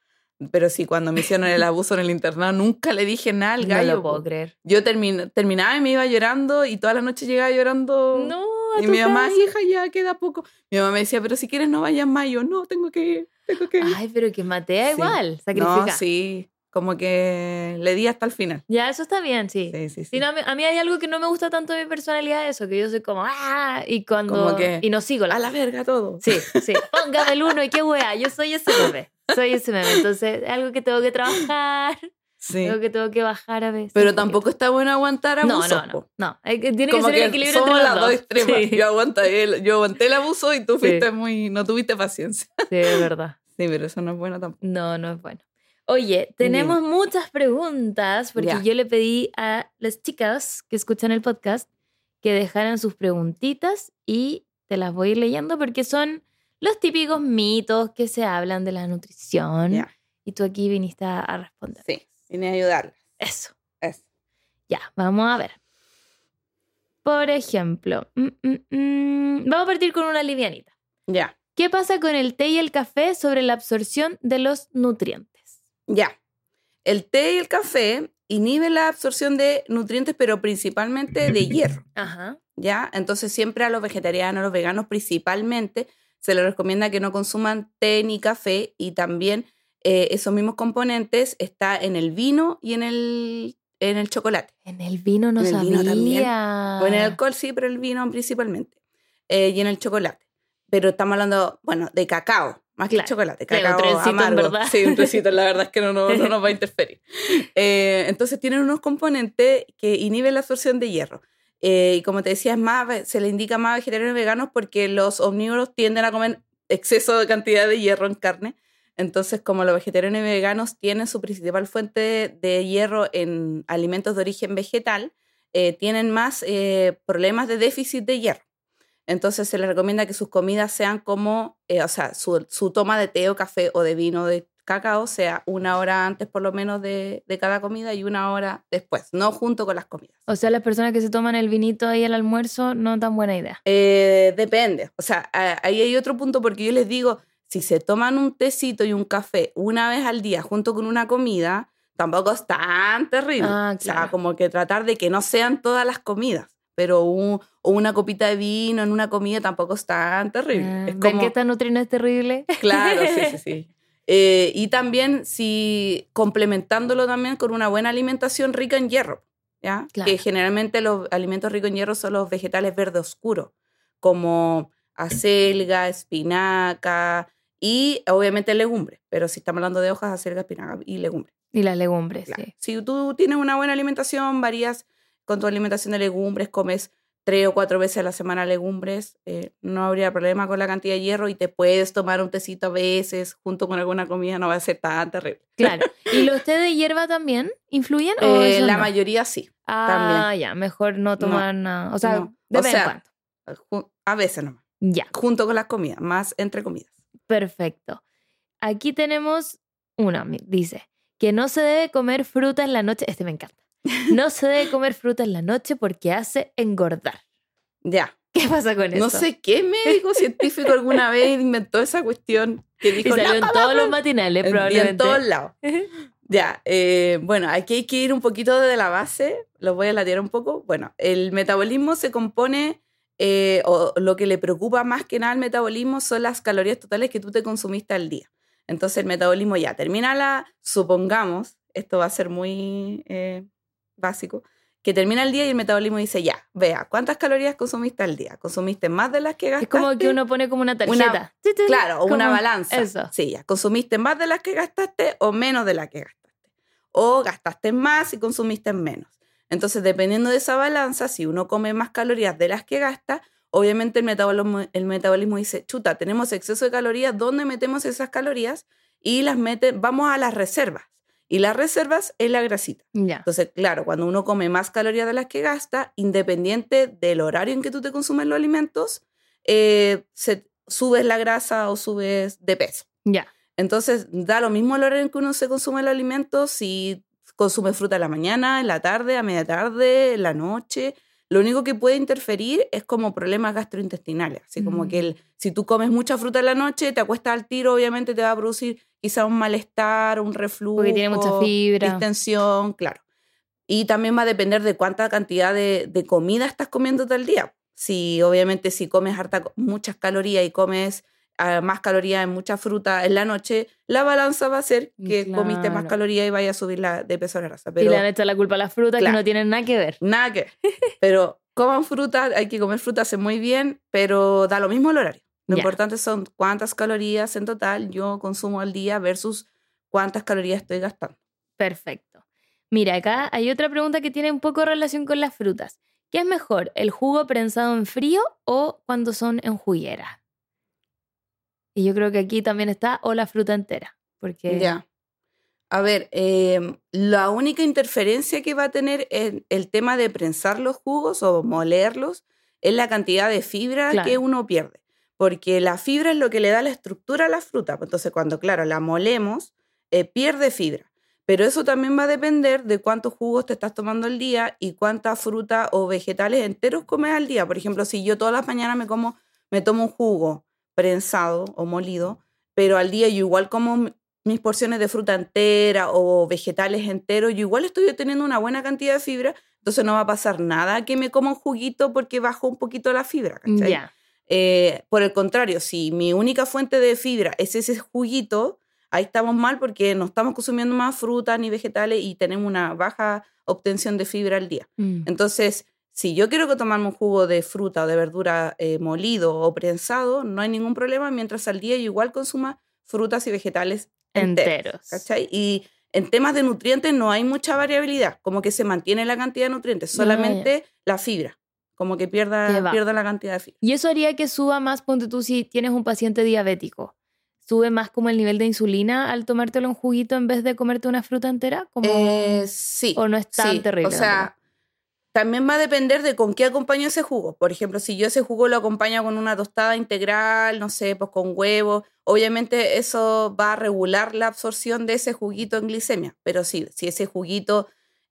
Pero sí, cuando me hicieron el abuso en el internado, nunca le dije nada al gallo. No lo puedo creer. Yo terminaba y me iba llorando y toda la noche llegaba llorando. No, Y mi mamá, hija, ya queda poco. Mi mamá me decía, pero si quieres no vayas más. yo, no, tengo que ir, tengo que ir. Ay, pero que matea igual, sacrifica. No, sí, como que le di hasta el final. Ya, eso está bien, sí. Sí, sí, sí. a, mí, hay algo que no me gusta tanto de mi personalidad, eso, que yo soy como, ¡ah! Y cuando... Como que, y no sigo. La... A la verga todo. Sí, sí. Póngame el uno y qué wea, yo soy ese bebé. Soy ese meme. Entonces, es algo que tengo que trabajar. Sí. Algo que tengo que bajar a veces. Pero tampoco está bueno aguantar abuso. No, no, no. no. Tiene que ser el equilibrio entre las dos. extremas. Yo, aguanté el, yo aguanté el abuso y tú fuiste muy. No tuviste paciencia. Sí, es verdad. Sí, pero eso no es bueno tampoco. No, no es bueno. Oye, tenemos muchas preguntas porque yo le pedí a las chicas que escuchan el podcast que dejaran sus preguntitas y te las voy a ir leyendo porque son los típicos mitos que se hablan de la nutrición. Y tú aquí viniste a responder. Sí, vine a ayudarles. Eso. Eso. Ya, vamos a ver. Por ejemplo, mm, mm, mm, vamos a partir con una livianita. Ya. ¿Qué pasa con el té y el café sobre la absorción de los nutrientes? Ya. El té y el café inhiben la absorción de nutrientes, pero principalmente de hierro. Ajá. ¿Ya? Entonces, siempre a los vegetarianos, a los veganos principalmente, se les recomienda que no consuman té ni café y también eh, esos mismos componentes está en el vino y en el, en el chocolate. En el vino no en el sabía. Vino también. O en el alcohol sí, pero el vino principalmente. Eh, y en el chocolate. Pero estamos hablando, bueno, de cacao, más que chocolate. Cacao claro, amargo. verdad. Sí, un trecito, la verdad es que no, no, no nos va a interferir. Eh, entonces tienen unos componentes que inhiben la absorción de hierro. Eh, y como te decía, es más, se le indica más vegetarianos y veganos porque los omnívoros tienden a comer exceso de cantidad de hierro en carne. Entonces, como los vegetarianos y veganos tienen su principal fuente de hierro en alimentos de origen vegetal, eh, tienen más eh, problemas de déficit de hierro. Entonces, se les recomienda que sus comidas sean como, o sea, su, su, toma de té o café o de vino, de cacao sea una hora antes por lo menos de, cada comida y una hora después, no junto con las comidas. O sea, las personas que se toman el vinito ahí al almuerzo no tan buena idea. Eh, depende. O sea, ahí hay otro punto porque yo les digo, si se toman un tecito y un café una vez al día junto con una comida, tampoco es tan terrible. Ah, o sea, como que tratar de que no sean todas las comidas pero un, o una copita de vino en una comida tampoco es tan terrible. Ah, es como... que esta nutrina es terrible? Claro, sí, sí, sí. Eh, y también si complementándolo también con una buena alimentación rica en hierro, ¿ya? Que generalmente los alimentos ricos en hierro son los vegetales verde oscuro, como acelga, espinaca y obviamente legumbres. Pero si estamos hablando de hojas, acelga, espinaca y legumbres. Y las legumbres, sí. Si tú tienes una buena alimentación, varías con tu alimentación de legumbres, comes tres o cuatro veces a la semana legumbres, eh, no habría problema con la cantidad de hierro y te puedes tomar un tecito a veces junto con alguna comida, no va a ser tan terrible. Claro. ¿Y los té de hierba también influyen? Eh, la mayoría sí. Ah, ya, mejor no tomar nada. O sea, de vez en cuando. A veces nomás. Ya. Junto con las comidas, más entre comidas. Perfecto. Aquí tenemos una, dice, que no se debe comer fruta en la noche. Este me encanta. No se debe comer fruta en la noche porque hace engordar. Ya. ¿Qué pasa con eso? No sé qué médico científico alguna vez inventó esa cuestión. Que dijo, y salió en todos los matinales, probablemente. en todos lados. ya, eh, bueno, aquí hay que ir un poquito desde la base, lo voy a latear un poco. Bueno, el metabolismo se compone, eh, o lo que le preocupa más que nada al metabolismo son las calorías totales que tú te consumiste al día. Entonces el metabolismo ya termina la, supongamos, esto va a ser muy eh, básico, que termina el día y el metabolismo dice, ya, vea, ¿cuántas calorías consumiste al día? ¿Consumiste más de las que gastaste? Es como que uno pone como una tarjeta. claro, o una balanza. Eso. Sí, ya, ¿consumiste más de las que gastaste o menos de las que gastaste? O gastaste más y consumiste menos. Entonces, dependiendo de esa balanza, si uno come más calorías de las que gasta, obviamente el metabolismo, el metabolismo dice, chuta, tenemos exceso de calorías, ¿dónde metemos esas calorías? Y las mete, vamos a las reservas. Y las reservas es la grasita. Entonces, claro, cuando uno come más calorías de las que gasta, independiente del horario en que tú te consumes los alimentos, eh, se, subes la grasa o subes de peso. Ya. Entonces, da lo mismo el horario en que uno se consume los alimentos, si consume fruta en la mañana, en la tarde, a media tarde, en la noche. Lo único que puede interferir es como problemas gastrointestinales. Así como que mm. si tú comes mucha fruta en la noche, te acuestas al tiro, obviamente te va a producir quizá un malestar, un reflujo. Porque tiene mucha fibra. Distensión, claro. Y también va a depender de cuánta cantidad de, comida estás comiendo todo el día. Si obviamente si comes harta, muchas calorías y comes ah, más calorías en mucha fruta en la noche, la balanza va a ser que comiste más calorías y vaya a subir la, de peso a la grasa. Pero, y le han hecho la culpa a las frutas que no tienen nada que ver. Nada que ver. Pero coman fruta, hay que comer fruta, hace muy bien, pero da lo mismo el horario. Lo importante son cuántas calorías en total yo consumo al día versus cuántas calorías estoy gastando. Perfecto. Mira, acá hay otra pregunta que tiene un poco relación con las frutas. ¿Qué es mejor, el jugo prensado en frío o cuando son en juguera? Y yo creo que aquí también está o la fruta entera. Porque... Ya. A ver, em, la única interferencia que va a tener en el tema de prensar los jugos o molerlos es la cantidad de fibra que uno pierde porque la fibra es lo que le da la estructura a la fruta. Pues entonces, cuando, claro, la molemos, eh, pierde fibra. Pero eso también va a depender de cuántos jugos te estás tomando al día y cuánta fruta o vegetales enteros comes al día. Por ejemplo, si yo todas las mañanas me como, me tomo un jugo prensado o molido, pero al día yo igual como mis porciones de fruta entera o vegetales enteros, yo igual estoy obteniendo una buena cantidad de fibra, entonces no va a pasar nada que me coma un juguito porque bajo un poquito la fibra. ¿cachai? Eh, por el contrario, si mi única fuente de fibra es ese juguito, ahí estamos mal porque no estamos consumiendo más frutas ni vegetales y tenemos una baja obtención de fibra al día. Mm. Entonces, si yo quiero tomarme un jugo de fruta o de verdura eh, molido o prensado, no hay ningún problema mientras al día yo igual consuma frutas y vegetales enteros. Y en temas de nutrientes no hay mucha variabilidad, como que se mantiene la cantidad de nutrientes, solamente la fibra como que pierda, pierda la cantidad de fibra. Y eso haría que suba más, ponte tú, si tienes un paciente diabético. ¿Sube más como el nivel de insulina al tomártelo en juguito en vez de comerte una fruta entera? Como... Eh, sí. ¿O no es tan terrible? O sea, también va a depender de con qué acompaño ese jugo. Por ejemplo, si yo ese jugo lo acompaño con una tostada integral, no sé, pues con huevo, obviamente eso va a regular la absorción de ese juguito en glicemia. Pero sí, si ese juguito,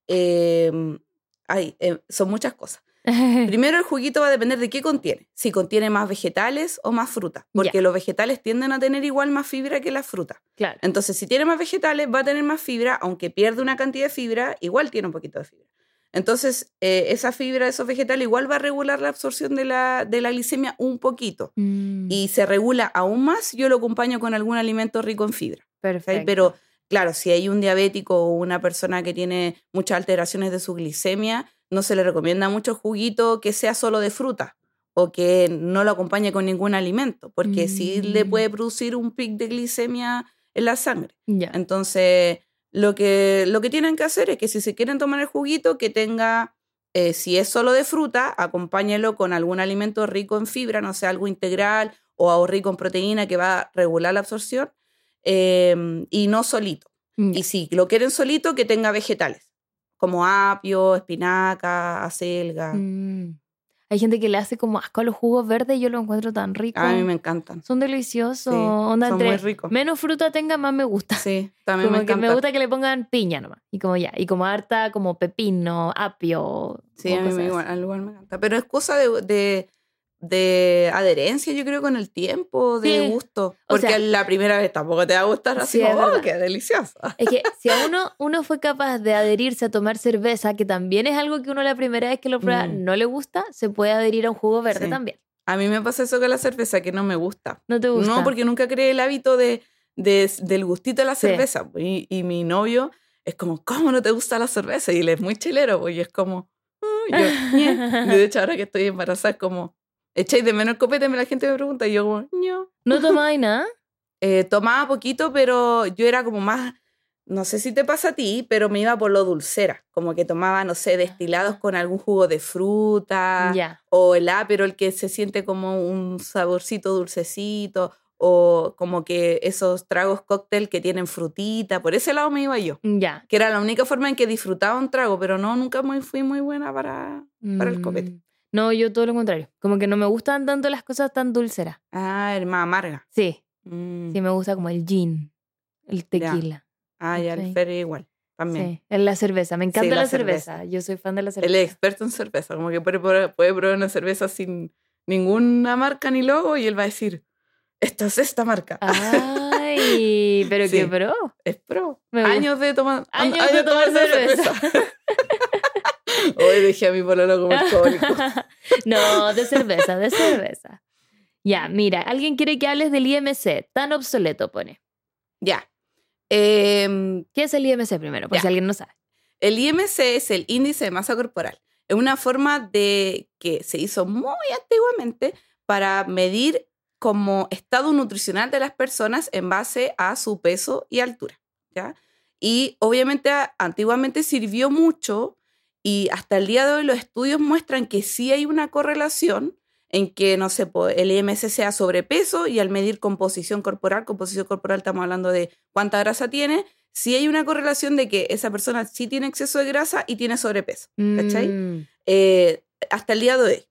hay, em, son muchas cosas. Primero el juguito va a depender de qué contiene. Si contiene más vegetales o más fruta. Porque los vegetales tienden a tener igual más fibra que las frutas. Claro. Entonces, si tiene más vegetales, va a tener más fibra, aunque pierde una cantidad de fibra, igual tiene un poquito de fibra. Entonces, eh, esa fibra de esos vegetales igual va a regular la absorción de la, de la glicemia un poquito. Mm. Y se regula aún más, yo lo acompaño con algún alimento rico en fibra. Perfecto. Pero, claro, si hay un diabético o una persona que tiene muchas alteraciones de su glicemia, no se le recomienda mucho juguito que sea solo de fruta o que no lo acompañe con ningún alimento, porque sí le Mm. puede producir un pic de glicemia en la sangre. Entonces, lo que, lo que tienen que hacer es que si se quieren tomar el juguito, que tenga, eh, si es solo de fruta, acompáñelo con algún alimento rico en fibra, no sé, algo integral o algo rico en proteína que va a regular la absorción, em, y no solito. Y si lo quieren solito, que tenga vegetales, como apio, espinaca, acelga. Mm. Hay gente que le hace como asco a los jugos verdes y yo lo encuentro tan rico. A mí me encantan. Son deliciosos. Sí, Onda son entre muy ricos. menos fruta tenga, más me gusta. Sí, también Como me que encanta. me gusta que le pongan piña nomás. Y como ya. Y como harta, como pepino, apio. Sí, a mí me igual, al igual me encanta. Pero es cosa de, de, de adherencia, yo creo, con el tiempo, de Sí. gusto. O Porque sea- la primera vez tampoco te va a gustar así Sí, como, oh, qué deliciosa. Es que si a uno, uno fue capaz de adherirse a tomar cerveza, que también es algo que uno la primera vez que lo prueba Mm. no le gusta, se puede adherir a un jugo verde Sí. también. A mí me pasa eso con la cerveza, que no me gusta. ¿No te gusta? No, porque nunca creé el hábito de, de- del gustito de la cerveza. Y, y mi novio es como, ¿cómo no te gusta la cerveza? Y él es muy chilero, pues, y es como, y yo. Y de hecho, ahora que estoy embarazada, es como, ¿echáis de menos el copete? Me la gente me pregunta, y yo como, no. ¿No tomáis nada? Eh, tomaba poquito, pero yo era como más, no sé si te pasa a ti, pero me iba por lo dulcera, como que tomaba, no sé, destilados con algún jugo de fruta, Ya. o el pero el que se siente como un saborcito dulcecito, o como que esos tragos cóctel que tienen frutita, por ese lado me iba yo, Ya. que era la única forma en que disfrutaba un trago, pero no, nunca muy, fui muy buena para... Para el copete. No, yo todo lo contrario. Como que no me gustan tanto las cosas tan dulceras. Ah, el más amarga. Sí, Mm. sí me gusta como el gin, el Ya. tequila. Ah, ya, el Fer igual, también. Sí, la cerveza. Me encanta la la, cerveza. cerveza. Yo soy fan de la cerveza. Él es experto en cerveza, como que puede probar, puede probar una cerveza sin ninguna marca ni logo y él va a decir, esta es esta marca. Ay, pero Sí. qué pro. Es pro. Años de tomar, Años de tomar cerveza. Hoy dejé a mi pololo como alcohólico. no, de cerveza, de cerveza. Ya, mira, alguien quiere que hables del IMC, tan obsoleto pone. ya. Em, ¿Qué es el IMC primero? Por Ya. si alguien no sabe. el IMC es el índice de masa corporal. Es una forma de que se hizo muy antiguamente para medir como estado nutricional de las personas en base a su peso y altura. ¿ya? Y obviamente antiguamente sirvió mucho y hasta el día de hoy los estudios muestran que sí hay una correlación en que, no sé, el IMC sea sobrepeso y al medir composición corporal, composición corporal estamos hablando de cuánta grasa tiene, sí hay una correlación de que esa persona sí tiene exceso de grasa y tiene sobrepeso. ¿Cachai? Mm, eh, hasta el día de hoy.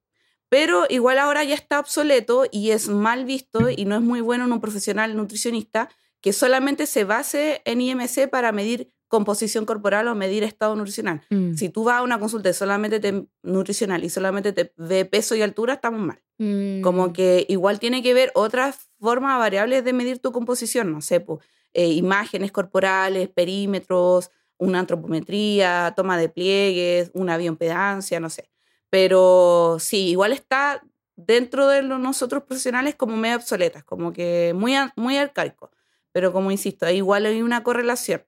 Pero igual ahora ya está obsoleto y es mal visto y no es muy bueno en un profesional nutricionista que solamente se base en IMC para medir composición corporal o medir estado nutricional. mm, Si tú vas a una consulta y solamente te, nutricional y solamente te ve peso y altura, estamos mal. mm. Como que igual tiene que ver otras formas variables de medir tu composición, no sé, pues, eh, imágenes corporales, perímetros, una antropometría, toma de pliegues, una bioimpedancia, no sé. Pero sí, igual está dentro de lo- nosotros profesionales como medio obsoletas, como que muy, muy arcaico. Pero como insisto, igual hay una correlación.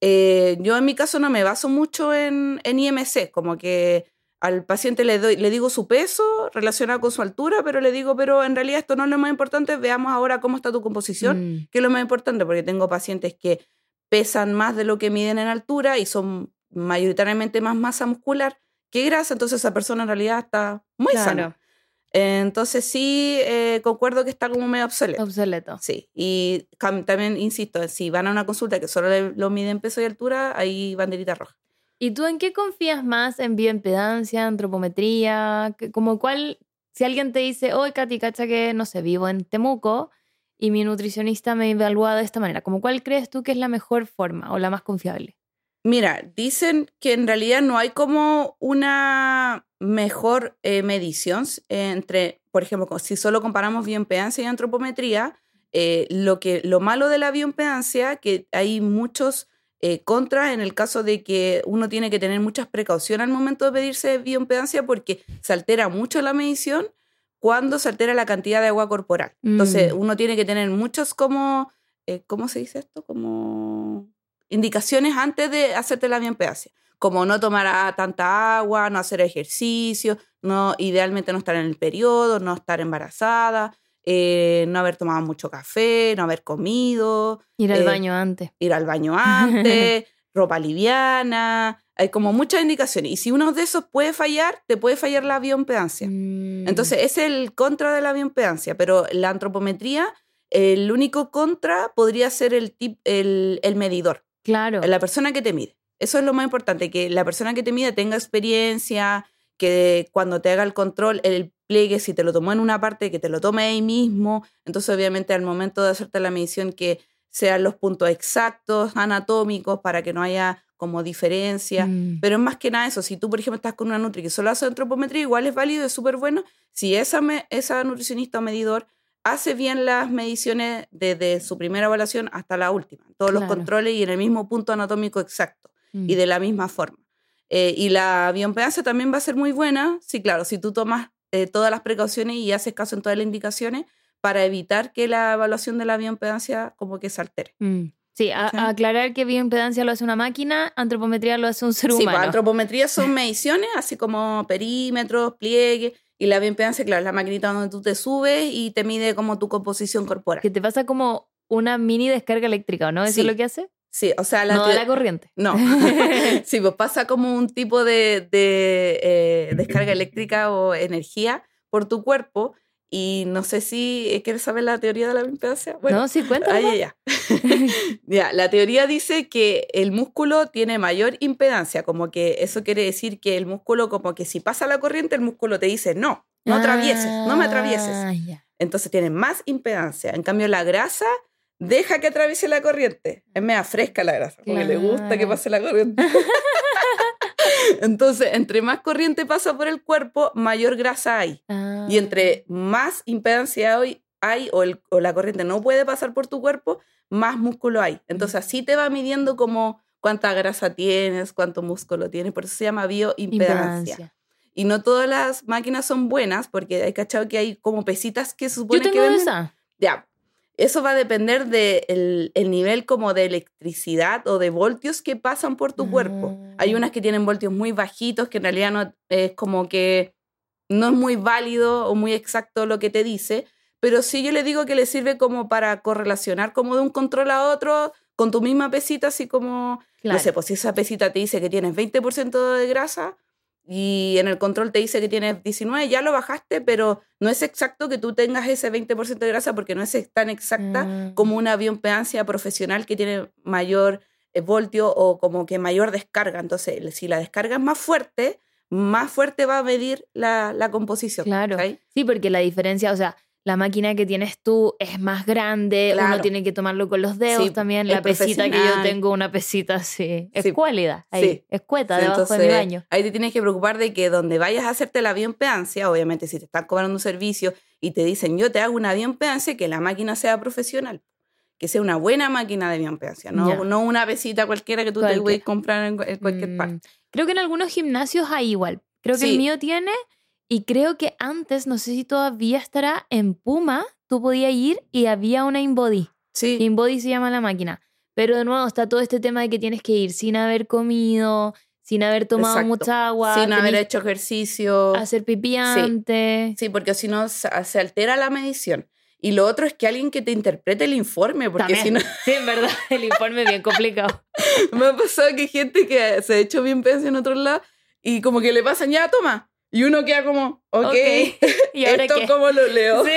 Eh, yo en mi caso no me baso mucho en, en IMC, como que al paciente le, doy, le digo su peso relacionado con su altura, pero le digo, pero en realidad esto no es lo más importante, veamos ahora cómo está tu composición, Mm, que es lo más importante, porque tengo pacientes que pesan más de lo que miden en altura y son mayoritariamente más masa muscular que grasa, entonces esa persona en realidad está muy claro, sana. Entonces sí, eh, concuerdo que está como medio obsoleto. obsoleto. Sí, y también insisto, si van a una consulta que solo le- lo miden peso y altura, ahí banderita roja. ¿Y tú en qué confías más? ¿En bioimpedancia, antropometría? Como cuál, si alguien te dice, oye, Katy, cacha que, no sé, vivo en Temuco y mi nutricionista me evalúa de esta manera, ¿como cuál crees tú que es la mejor forma o la más confiable? Mira, dicen que en realidad no hay como una mejor eh, medición entre, por ejemplo, si solo comparamos bioimpedancia y antropometría, eh, lo, que, lo malo de la bioimpedancia, que hay muchos eh, contras en el caso de que uno tiene que tener muchas precauciones al momento de pedirse bioimpedancia porque se altera mucho la medición cuando se altera la cantidad de agua corporal. Entonces, mm. uno tiene que tener muchos como, ¿cómo se dice esto? Como indicaciones antes de hacerte la bioimpedancia, como no tomar tanta agua, no hacer ejercicio, no, idealmente no estar en el periodo, no estar embarazada, eh, no haber tomado mucho café, no haber comido. Ir al eh, baño antes. Ir al baño antes, ropa liviana. Hay como muchas indicaciones. Y si uno de esos puede fallar, te puede fallar la bioimpedancia. Mm. Entonces, es el contra de la bioimpedancia. Pero la antropometría, el único contra podría ser el, el, el medidor. Claro. La persona que te mide. Eso es lo más importante, que la persona que te mide tenga experiencia, que cuando te haga el control, el pliegue, si te lo tomó en una parte, que te lo tome ahí mismo. Entonces, obviamente, al momento de hacerte la medición, que sean los puntos exactos, anatómicos, para que no haya como diferencia. Mm. Pero es más que nada eso. Si tú, por ejemplo, estás con una nutri que solo hace antropometría, igual es válido, es súper bueno. Si esa, esa nutricionista o medidor hace bien las mediciones desde su primera evaluación hasta la última, todos los controles y en el mismo punto anatómico exacto y mm. de la misma forma. Eh, y la bioimpedancia también va a ser muy buena, sí, claro, si tú tomas eh, todas las precauciones y haces caso en todas las indicaciones para evitar que la evaluación de la bioimpedancia como que se altere. Mm. Sí, aclarar que bioimpedancia lo hace una máquina, antropometría lo hace un ser humano. Sí, pues, antropometría son mediciones, así como perímetros, pliegues, y la bioimpedancia, claro, es la maquinita donde tú te subes y te mide como tu composición corporal. Que te pasa como una mini descarga eléctrica, ¿no? ¿Eso es lo que hace? Sí, o sea, la no la corriente. No. sí, pues pasa como un tipo de, de eh, descarga eléctrica o energía por tu cuerpo y no sé si eh, quieres saber la teoría de la bioimpedancia. Bueno, no, sí, cuéntame. Ah, ya, ya. la teoría dice que el músculo tiene mayor impedancia, como que eso quiere decir que el músculo, como que si pasa la corriente, el músculo te dice, no, no atravieses, no me atravieses. Ah, Entonces tiene más impedancia. En cambio, la grasa deja que atraviese la corriente. Es media fresca la grasa, porque le gusta que pase la corriente. Entonces, entre más corriente pasa por el cuerpo, mayor grasa hay. Y ah. entre más impedancia hay, o, o, la corriente no puede pasar por tu cuerpo, más músculo hay. Entonces, así te va midiendo como cuánta grasa tienes, cuánto músculo tienes. Por eso se llama bioimpedancia. Y no todas las máquinas son buenas, porque hay cachado que hay como pesitas que se supone Yo tengo que esa. Ya, eso va a depender del el nivel como de electricidad o de voltios que pasan por tu cuerpo. Hay mm. unas que tienen voltios muy bajitos, que en realidad no es como que no es muy válido o muy exacto lo que te dice, pero sí yo le digo que le sirve como para correlacionar como de un control a otro con tu misma pesita, así como, no sé, pues si esa pesita te dice que tienes 20% de grasa, y en el control te dice que tienes 19, ya lo bajaste, pero no es exacto que tú tengas ese 20% de grasa porque no es tan exacta mm. como una bioimpedancia profesional que tiene mayor eh, voltio o como que mayor descarga. Entonces, si la descarga es más fuerte, más fuerte va a medir la, la composición. Claro. Sí, porque la diferencia, o sea, la máquina que tienes tú es más grande, uno tiene que tomarlo con los dedos también. La pesita que yo tengo, una pesita así, es cuálida, ahí, es cueta debajo de mi baño. Ahí te tienes que preocupar de que donde vayas a hacerte la bioimpedancia, obviamente si te están cobrando un servicio y te dicen yo te hago una bioimpedancia, que la máquina sea profesional, que sea una buena máquina de bioimpedancia, no, no una pesita cualquiera que tú te puedes comprar en, cualquier mm, parte. Creo que en algunos gimnasios hay igual. Creo que el mío tiene y creo que antes, no sé si todavía estará en Puma, tú podías ir y había una InBody. Sí. InBody se llama la máquina. Pero de nuevo está todo este tema de que tienes que ir sin haber comido, sin haber tomado mucha agua. Sin haber hecho ejercicio. Hacer pipi antes. Sí. porque si no se altera la medición. Y lo otro es que alguien que te interprete el informe, porque si no... Sí, en verdad, el informe es bien complicado. Me ha pasado que gente que se ha hecho bien pensado en otro lado y como que le pasan, ya, toma, y uno queda como, ok, ¿y ahora ¿esto cómo lo leo? Sí.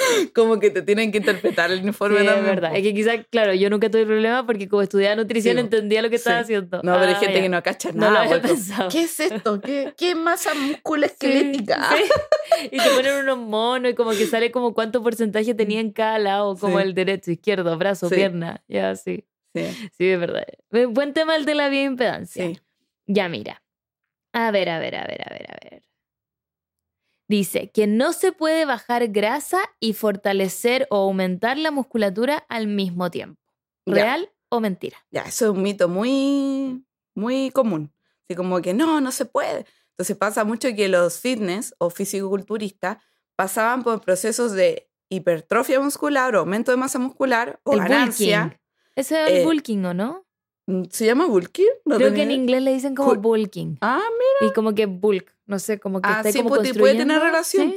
como que te tienen que interpretar el informe sí, Es verdad. Es que quizás, claro, yo nunca tuve problema porque como estudiaba nutrición entendía lo que estaba haciendo. No, pero hay ah, gente que no cacha nada. ¿Qué es esto? ¿Qué, qué masa musculoesquelética? Y te ponen unos monos y como que sale como cuánto porcentaje tenía en cada lado, como el derecho, izquierdo, brazo, pierna. Ya, sí. Sí. sí, es verdad. Buen tema el de la bioimpedancia. Ya, mira. A ver, a ver, a ver, a ver, a ver. Dice que no se puede bajar grasa y fortalecer o aumentar la musculatura al mismo tiempo. ¿Real o mentira? Ya, eso es un mito muy, muy común. Así como que no, no se puede. Entonces pasa mucho que los fitness o fisicoculturistas pasaban por procesos de hipertrofia muscular o aumento de masa muscular o ganancia. Ese es el eh, bulking, ¿o no? Mm, ¿Se llama bulking? Creo que en inglés le dicen como bulking. Ah, mira. Y como que bulk, no sé, como que ah, sí, pues, puede tener relación.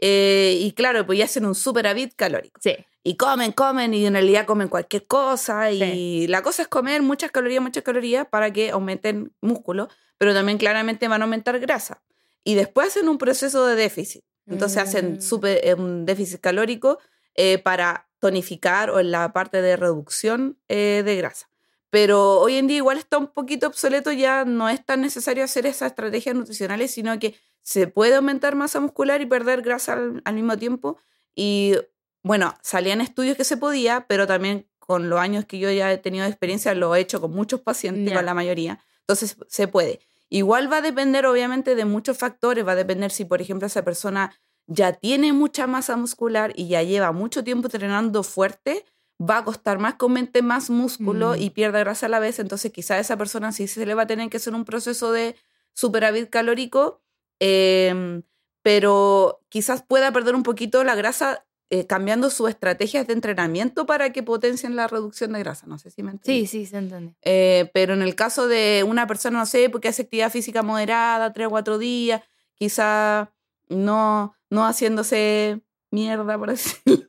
Eh, y claro, pues ya hacen un superávit calórico. Sí. Y comen, comen, y en realidad comen cualquier cosa. Y la cosa es comer muchas calorías, muchas calorías para que aumenten músculo, pero también claramente van a aumentar grasa. Y después hacen un proceso de déficit. Entonces hacen mm. super, eh, un déficit calórico eh, para tonificar o en la parte de reducción de grasa. Pero hoy en día igual está un poquito obsoleto, ya no es tan necesario hacer esas estrategias nutricionales, sino que se puede aumentar masa muscular y perder grasa al, mismo tiempo. Y bueno, salían estudios que se podía, pero también con los años que yo ya he tenido experiencia, lo he hecho con muchos pacientes, con la mayoría. Entonces se puede. Igual va a depender obviamente de muchos factores, va a depender si por ejemplo esa persona ya tiene mucha masa muscular y ya lleva mucho tiempo entrenando fuerte, va a costar más que aumente más músculo mm. y pierda grasa a la vez, entonces quizá a esa persona sí se le va a tener que hacer un proceso de superávit calórico, em, pero quizás pueda perder un poquito la grasa eh, cambiando sus estrategias de entrenamiento para que potencien la reducción de grasa. No sé si me entiendes. Sí, sí, se entiende. Eh, pero en el caso de una persona, no sé, porque hace actividad física moderada, tres o cuatro días, quizá no, no haciéndose mierda, por decirlo,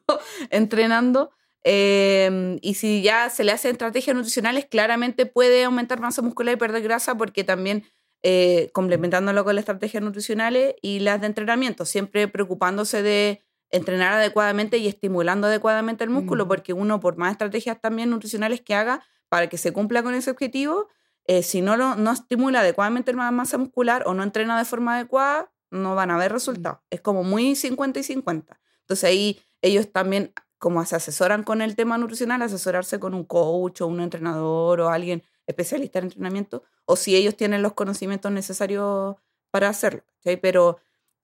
entrenando, Em, y si ya se le hacen estrategias nutricionales, claramente puede aumentar masa muscular y perder grasa porque también eh, complementándolo con las estrategias nutricionales y las de entrenamiento, siempre preocupándose de entrenar adecuadamente y estimulando adecuadamente el músculo, porque uno, por más estrategias también nutricionales que haga para que se cumpla con ese objetivo, eh, si no, lo, no estimula adecuadamente la masa muscular o no entrena de forma adecuada, no van a haber resultados. Es como muy 50 y 50. Entonces ahí ellos también como se asesoran con el tema nutricional, asesorarse con un coach o un entrenador o alguien especialista en entrenamiento, o si ellos tienen los conocimientos necesarios para hacerlo. Pero,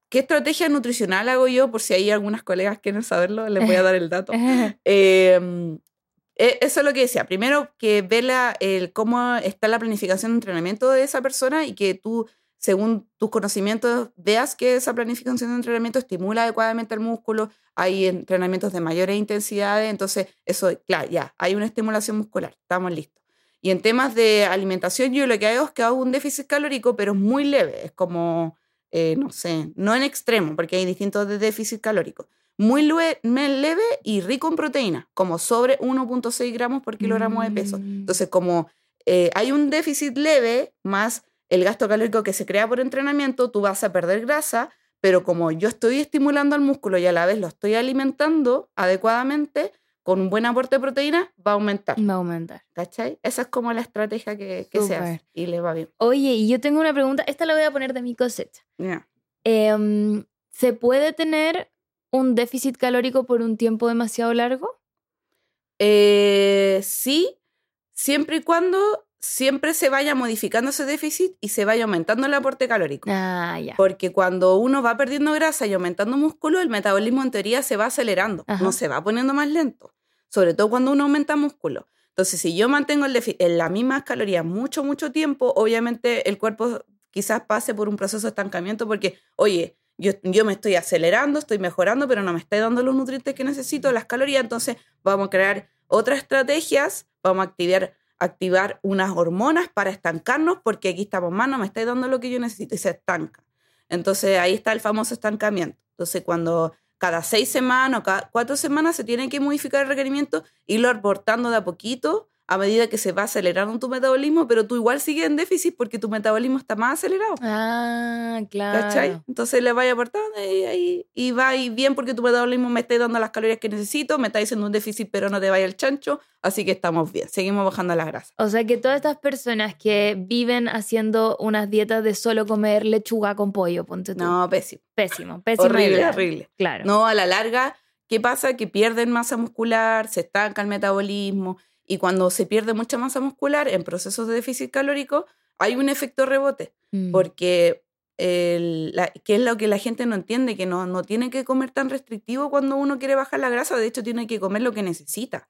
¿qué estrategia nutricional hago yo? Por si hay algunas colegas que quieren saberlo, les voy a dar el dato. Em, e, eso es lo que decía. Primero, que ve el, cómo está la planificación de entrenamiento de esa persona y que tú según tus conocimientos, veas que esa planificación de entrenamiento estimula adecuadamente el músculo, hay entrenamientos de mayores intensidades, entonces eso, claro, ya, hay una estimulación muscular, estamos listos. Y en temas de alimentación, yo lo que hago es que hago un déficit calórico, pero es muy leve, es como, eh, no sé, no en extremo, porque hay distintos de déficit calórico. Muy leve y rico en proteína, como sobre 1.6 gramos por kilogramo de peso. Mm. Entonces, como eh, hay un déficit leve más el gasto calórico que se crea por entrenamiento, tú vas a perder grasa, pero como yo estoy estimulando al músculo y a la vez lo estoy alimentando adecuadamente, con un buen aporte de proteína, va a aumentar. Va a aumentar. ¿Cachai? Esa es como la estrategia que, se hace y le va bien. Oye, y yo tengo una pregunta, esta la voy a poner de mi cosecha. Em, ¿Se puede tener un déficit calórico por un tiempo demasiado largo? Eh, sí, siempre y cuando siempre se vaya modificando ese déficit y se vaya aumentando el aporte calórico. Ah, ya. Porque cuando uno va perdiendo grasa y aumentando músculo, el metabolismo en teoría se va acelerando, no se va poniendo más lento. Sobre todo cuando uno aumenta músculo. Entonces, si yo mantengo el en las mismas calorías mucho, mucho tiempo, obviamente el cuerpo quizás pase por un proceso de estancamiento porque, oye, yo, yo me estoy acelerando, estoy mejorando, pero no me está dando los nutrientes que necesito, las calorías, entonces vamos a crear otras estrategias, vamos a activar activar unas hormonas para estancarnos porque aquí estamos mal, no me está dando lo que yo necesito y se estanca. Entonces ahí está el famoso estancamiento. Entonces cuando cada seis semanas o cada cuatro semanas se tiene que modificar el requerimiento, irlo aportando de a poquito a medida que se va acelerando tu metabolismo, pero tú igual sigues en déficit porque tu metabolismo está más acelerado. Ah, claro. ¿Cachai? Entonces le vaya aportando y, y, va bien porque tu metabolismo me está dando las calorías que necesito, me está diciendo un déficit, pero no te vaya el chancho, así que estamos bien, seguimos bajando la grasa. O sea que todas estas personas que viven haciendo unas dietas de solo comer lechuga con pollo, ponte tú. No, pésimo. Pésimo, pésimo. Horrible, horrible. Claro. No, a la larga, ¿qué pasa? Que pierden masa muscular, se estanca el metabolismo y cuando se pierde mucha masa muscular en procesos de déficit calórico, hay un efecto rebote, mm. porque el, ¿qué es lo que la gente no entiende? Que no, no tiene que comer tan restrictivo cuando uno quiere bajar la grasa, de hecho tiene que comer lo que necesita.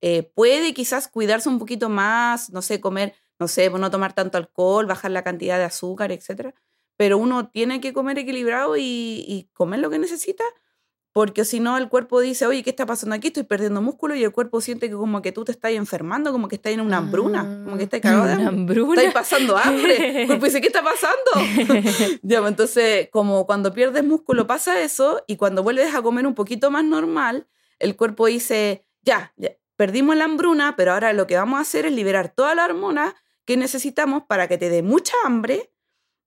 Eh, puede quizás cuidarse un poquito más, no sé, comer, no sé, no tomar tanto alcohol, bajar la cantidad de azúcar, etc. Pero uno tiene que comer equilibrado y, y comer lo que necesita porque si no, el cuerpo dice, oye, ¿qué está pasando aquí? Estoy perdiendo músculo y el cuerpo siente que como que tú te estás enfermando, como que estás en una hambruna, como que estás cagado de hambruna. Estás pasando hambre. El cuerpo dice, ¿qué está pasando? ya, pues, entonces, como cuando pierdes músculo pasa eso y cuando vuelves a comer un poquito más normal, el cuerpo dice, ya, perdimos la hambruna, pero ahora lo que vamos a hacer es liberar toda la hormona que necesitamos para que te dé mucha hambre,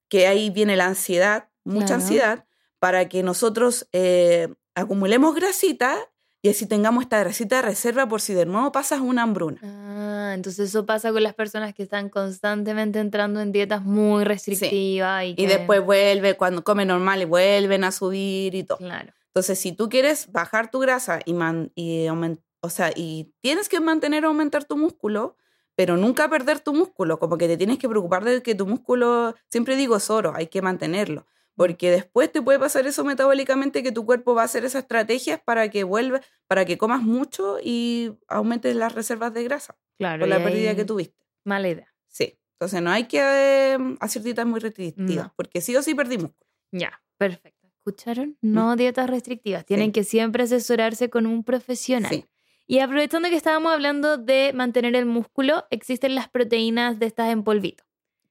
que ahí viene la ansiedad, mucha ansiedad, para que nosotros eh, acumulemos grasita y así tengamos esta grasita de reserva por si de nuevo pasas una hambruna. Ah, entonces eso pasa con las personas que están constantemente entrando en dietas muy restrictivas. Y, y, después vuelve, cuando come normal y vuelven a subir y todo. Claro. Entonces, si tú quieres bajar tu grasa y, man, y o sea, y tienes que mantener o aumentar tu músculo, pero nunca perder tu músculo, como que te tienes que preocupar de que tu músculo, siempre digo es oro, hay que mantenerlo porque después te puede pasar eso metabólicamente que tu cuerpo va a hacer esas estrategias para que vuelva, para que comas mucho y aumentes las reservas de grasa. Claro. Por la pérdida que tuviste. Mala idea. Sí. Entonces no hay que em, hacer dietas muy restrictivas, porque sí o sí perdimos. Ya, perfecto. ¿Escucharon? Mm. No dietas restrictivas. Tienen que siempre asesorarse con un profesional. Sí. Y aprovechando que estábamos hablando de mantener el músculo, existen las proteínas de estas en polvito.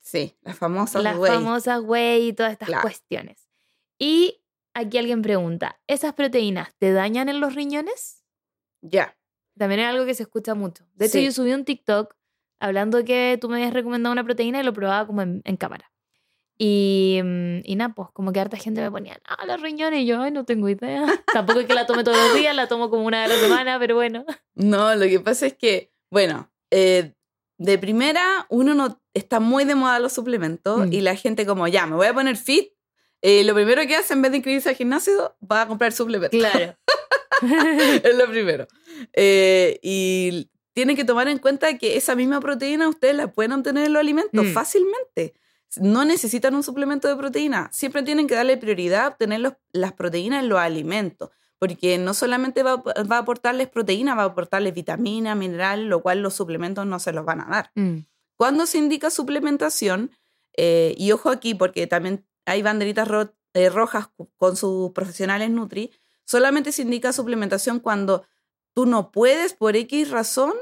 Sí, las famosas Las famosas whey y todas estas cuestiones. Y aquí alguien pregunta, ¿esas proteínas te dañan en los riñones? Ya. También es algo que se escucha mucho. De hecho, yo subí un TikTok hablando que tú me habías recomendado una proteína y lo probaba como en, cámara. Y, mm, y nada, pues como que harta gente me ponía, ah, los riñones, y yo, ay, no tengo idea. Tampoco es que la tome todos los días, la tomo como una vez a la semana, pero bueno. No, lo que pasa es que, bueno, eh, de primera, uno no está muy de moda los suplementos mm. y la gente como, ya, me voy a poner fit. Eh, lo primero que hace, en vez de inscribirse al gimnasio, va a comprar suplementos. Claro. es lo primero. Eh, y tienen que tomar en cuenta que esa misma proteína ustedes la pueden obtener en los alimentos mm. fácilmente. No necesitan un suplemento de proteína. Siempre tienen que darle prioridad a obtener las proteínas en los alimentos porque no solamente va, a aportarles proteína, va a aportarles vitamina, mineral, lo cual los suplementos no se los van a dar. Mm. Cuando se indica suplementación, eh, y ojo aquí porque también hay banderitas eh, rojas con sus profesionales Nutri, solamente se indica suplementación cuando tú no puedes por X razón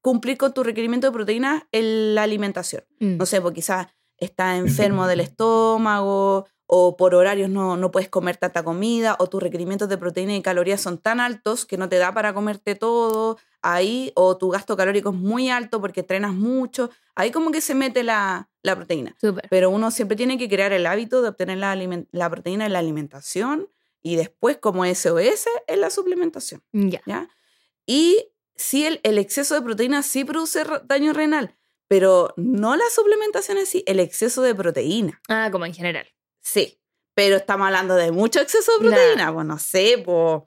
cumplir con tu requerimiento de proteína en la alimentación. Mm. No sé, porque quizás está enfermo del estómago o por horarios no, no puedes comer tanta comida, o tus requerimientos de proteína y calorías son tan altos que no te da para comerte todo ahí, o tu gasto calórico es muy alto porque entrenas mucho, ahí como que se mete la, la proteína. Pero uno siempre tiene que crear el hábito de obtener la, la proteína en la alimentación y después como SOS en la suplementación. Ya. ¿ya? Y sí, el, el exceso de proteína sí produce daño renal, pero no la suplementación en sí, el exceso de proteína. Ah, como en general. Sí, pero estamos hablando de mucho exceso de proteína. Pues no sé, pues.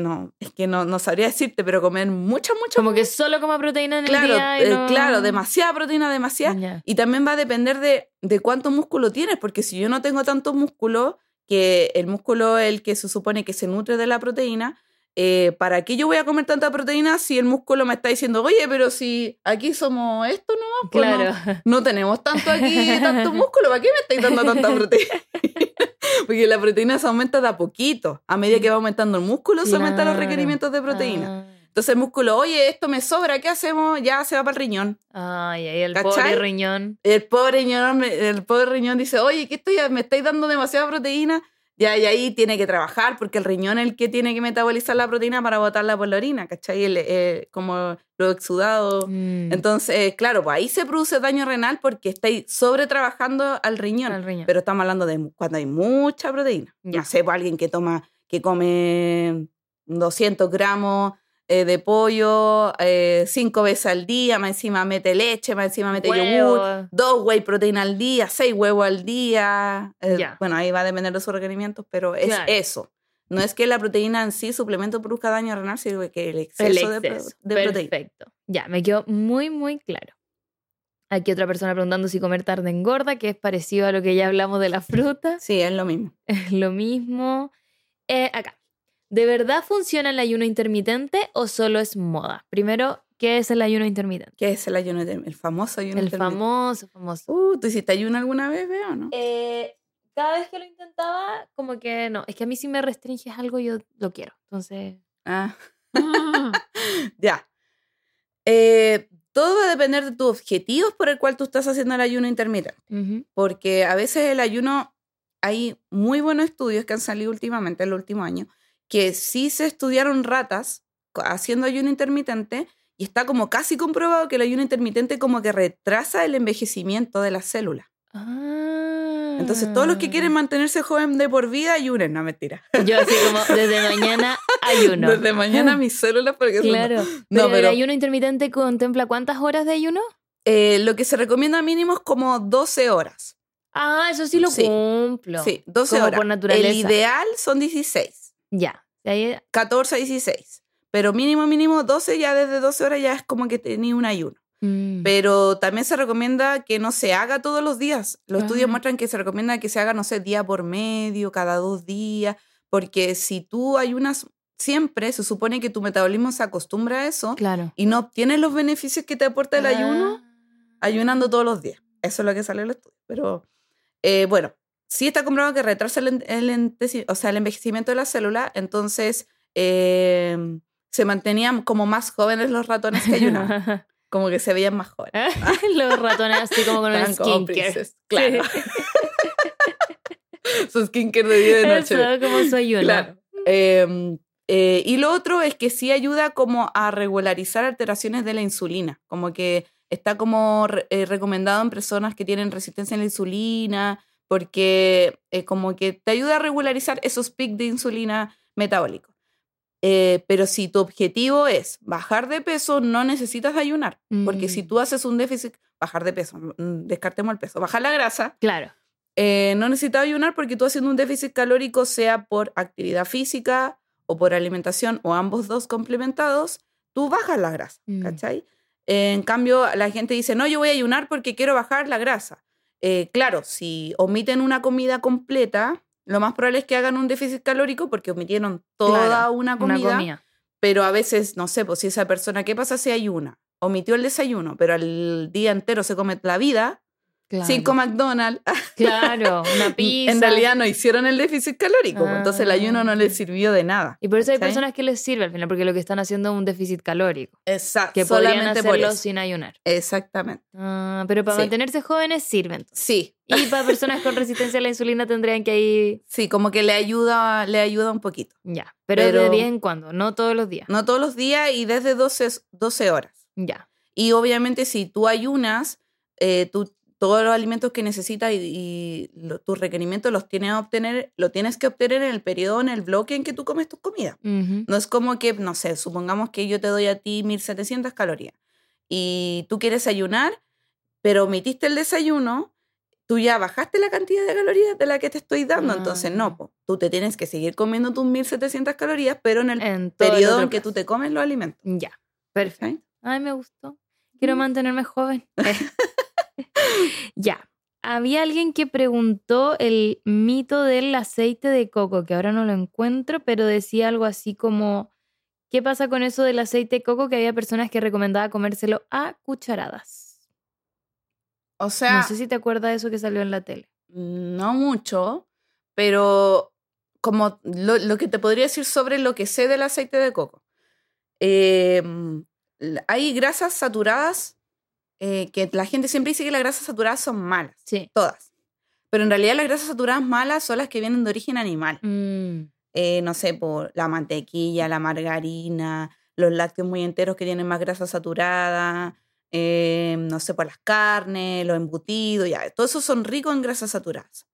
no, es que no, no, sabría decirte, pero comer mucha, mucha. Como que solo coma proteína en el día. Eh, claro, demasiada proteína, demasiada. Y también va a depender de, de cuánto músculo tienes, porque si yo no tengo tanto músculo, que el músculo es el que se supone que se nutre de la proteína, eh, ¿para qué yo voy a comer tanta proteína si el músculo me está diciendo, oye, pero si aquí somos esto no pues claro. no, tenemos tanto aquí, tanto músculo, ¿para qué me estáis dando tanta proteína? Porque la proteína se aumenta de a poquito. A medida que va aumentando el músculo, se aumentan los requerimientos de proteína. Ah. Entonces el músculo, oye, esto me sobra, ¿qué hacemos? Ya se va para el riñón. Ay, ahí el pobre riñón. El pobre riñón, el pobre riñón dice, oye, ¿qué estoy, me estáis dando demasiada proteína? Ya, y ahí tiene que trabajar porque el riñón es el que tiene que metabolizar la proteína para botarla por la orina, ¿cachai? El, eh, como lo exudado. Mm. Entonces, claro, pues ahí se produce daño renal porque estáis sobre trabajando al riñón, Pero estamos hablando de cuando hay mucha proteína. Ya. No sé, pues alguien que toma, que come 200 gramos eh, de pollo eh, cinco veces al día, más encima mete leche, más encima mete yogur, dos whey proteína al día, seis huevos al día. Eh, bueno, ahí va a depender de sus requerimientos, pero es eso. No es que la proteína en sí, suplemento, produzca daño renal, sino que el exceso, De, proteína. Perfecto. Ya, me quedó muy, muy claro. Aquí otra persona preguntando si comer tarde engorda, que es parecido a lo que ya hablamos de la fruta. Sí, es lo mismo. Es lo mismo. acá. ¿De verdad funciona el ayuno intermitente o solo es moda? Primero, ¿qué es el ayuno intermitente? ¿Qué es el ayuno intermitente? El famoso ayuno intermitente. El famoso, famoso. Uh, ¿tú hiciste ayuno alguna vez, veo, no? Eh, cada vez que lo intentaba, como que no. Es que a mí si me restringes algo, yo lo quiero. Entonces. Ah. ya. Eh, todo va a depender de tus objetivos por el cual tú estás haciendo el ayuno intermitente. Porque a veces el ayuno, hay muy buenos estudios que han salido últimamente, en el último año, que sí se estudiaron ratas haciendo ayuno intermitente y está como casi comprobado que el ayuno intermitente como que retrasa el envejecimiento de las células. Entonces, todos los que quieren ah. mantenerse joven de por vida, ayunen, no mentira. Yo así como, desde mañana ayuno. Desde mañana mis células, porque Claro. No, pero, el ayuno intermitente contempla cuántas horas de ayuno? Eh, lo que se recomienda mínimo es como 12 horas. Ah, eso sí lo cumplo. Sí, 12 horas. Por naturaleza. El ideal son 16. Ya. 14 a 16. Pero mínimo, mínimo 12, ya desde 12 horas ya es como que tenía un ayuno. Mm. Pero también se recomienda que no se haga todos los días. Los estudios muestran que se recomienda que se haga, no sé, día por medio, cada dos días, porque si tú ayunas siempre, se supone que tu metabolismo se acostumbra a eso claro. y no obtienes los beneficios que te aporta el ayuno ah. ayunando todos los días. Eso es lo que sale en el estudio. Pero eh, bueno, sí está comprobado que retrasa el, o sea, el envejecimiento de la célula, entonces em, se mantenían como más jóvenes los ratones que ayunaban. como que se veían más jóvenes. los ratones así como con un skincare. Claro. su skincare de día y de noche. Eso, como su ayuno. Claro. Em, eh, y lo otro es que sí ayuda como a regularizar alteraciones de la insulina, como que está como eh, recomendado en personas que tienen resistencia a la insulina, porque eh, como que te ayuda a regularizar esos picos de insulina metabólicos. Eh, pero si tu objetivo es bajar de peso, no necesitas ayunar, porque si mm. tú haces un déficit, bajar de peso, mm, descartemos el peso, bajar la grasa, claro. Eh, no necesitas ayunar porque tú haciendo un déficit calórico, sea por actividad física o por alimentación o ambos dos complementados, tú bajas la grasa, mm. ¿cachai? en cambio, la gente dice, no, yo voy a ayunar porque quiero bajar la grasa. Eh, claro, si omiten una comida completa, lo más probable es que hagan un déficit calórico porque omitieron toda una, comida, Pero a veces, no sé, pues si esa persona, ¿qué pasa si hay una? Omitió el desayuno, pero al día entero se come la vida, Cinco McDonald's. Claro, una pizza. En realidad no hicieron el déficit calórico, pues, entonces el ayuno no les ah. sirvió de nada. Y por eso hay personas que les sirve al final, porque lo que están haciendo es un déficit calórico. Exacto. Que podrían hacerlo sin ayunar. Exactamente. Ah, pero para mantenerse jóvenes sirven. Sí. Y para personas con resistencia a la insulina tendrían que ir. Sí, como que le ayuda, le ayuda un poquito. Ya. Pero, de vez en cuando, no todos los días. No todos los días y desde 12, 12 horas. Ya. Y obviamente si tú ayunas, eh, tú todos los alimentos que necesitas y, tus requerimientos los tienes, a obtener, lo tienes que obtener en el periodo, en el bloque en que tú comes tus comidas. No es como que, no sé, supongamos que yo te doy a ti 1700 calorías y tú quieres ayunar, pero omitiste el desayuno, tú ya bajaste la cantidad de calorías de la que te estoy dando. Entonces, no, ah. tú te tienes que seguir comiendo tus 1700 calorías, pero en el periodo en que tú te comes los alimentos. Ya, perfecto. Ay, me gustó. Quiero mm. mantenerme joven. ya. Había alguien que preguntó el mito del aceite de coco, que ahora no lo encuentro, pero decía algo así como, ¿qué pasa con eso del aceite de coco? Que había personas que recomendaba comérselo a cucharadas. O sea... No sé si te acuerdas de eso que salió en la tele. No mucho, pero como lo, que te podría decir sobre lo que sé del aceite de coco. Em, hay grasas saturadas eh, que la gente siempre dice que las grasas saturadas son malas. Sí. Todas. Pero en realidad las grasas saturadas malas son las que vienen de origen animal. Mm. Eh, no sé, por la mantequilla, la margarina, los lácteos muy enteros que tienen más grasa saturada, eh, no sé, por las carnes, los embutidos, ya. Todos esos son ricos en grasas saturadas.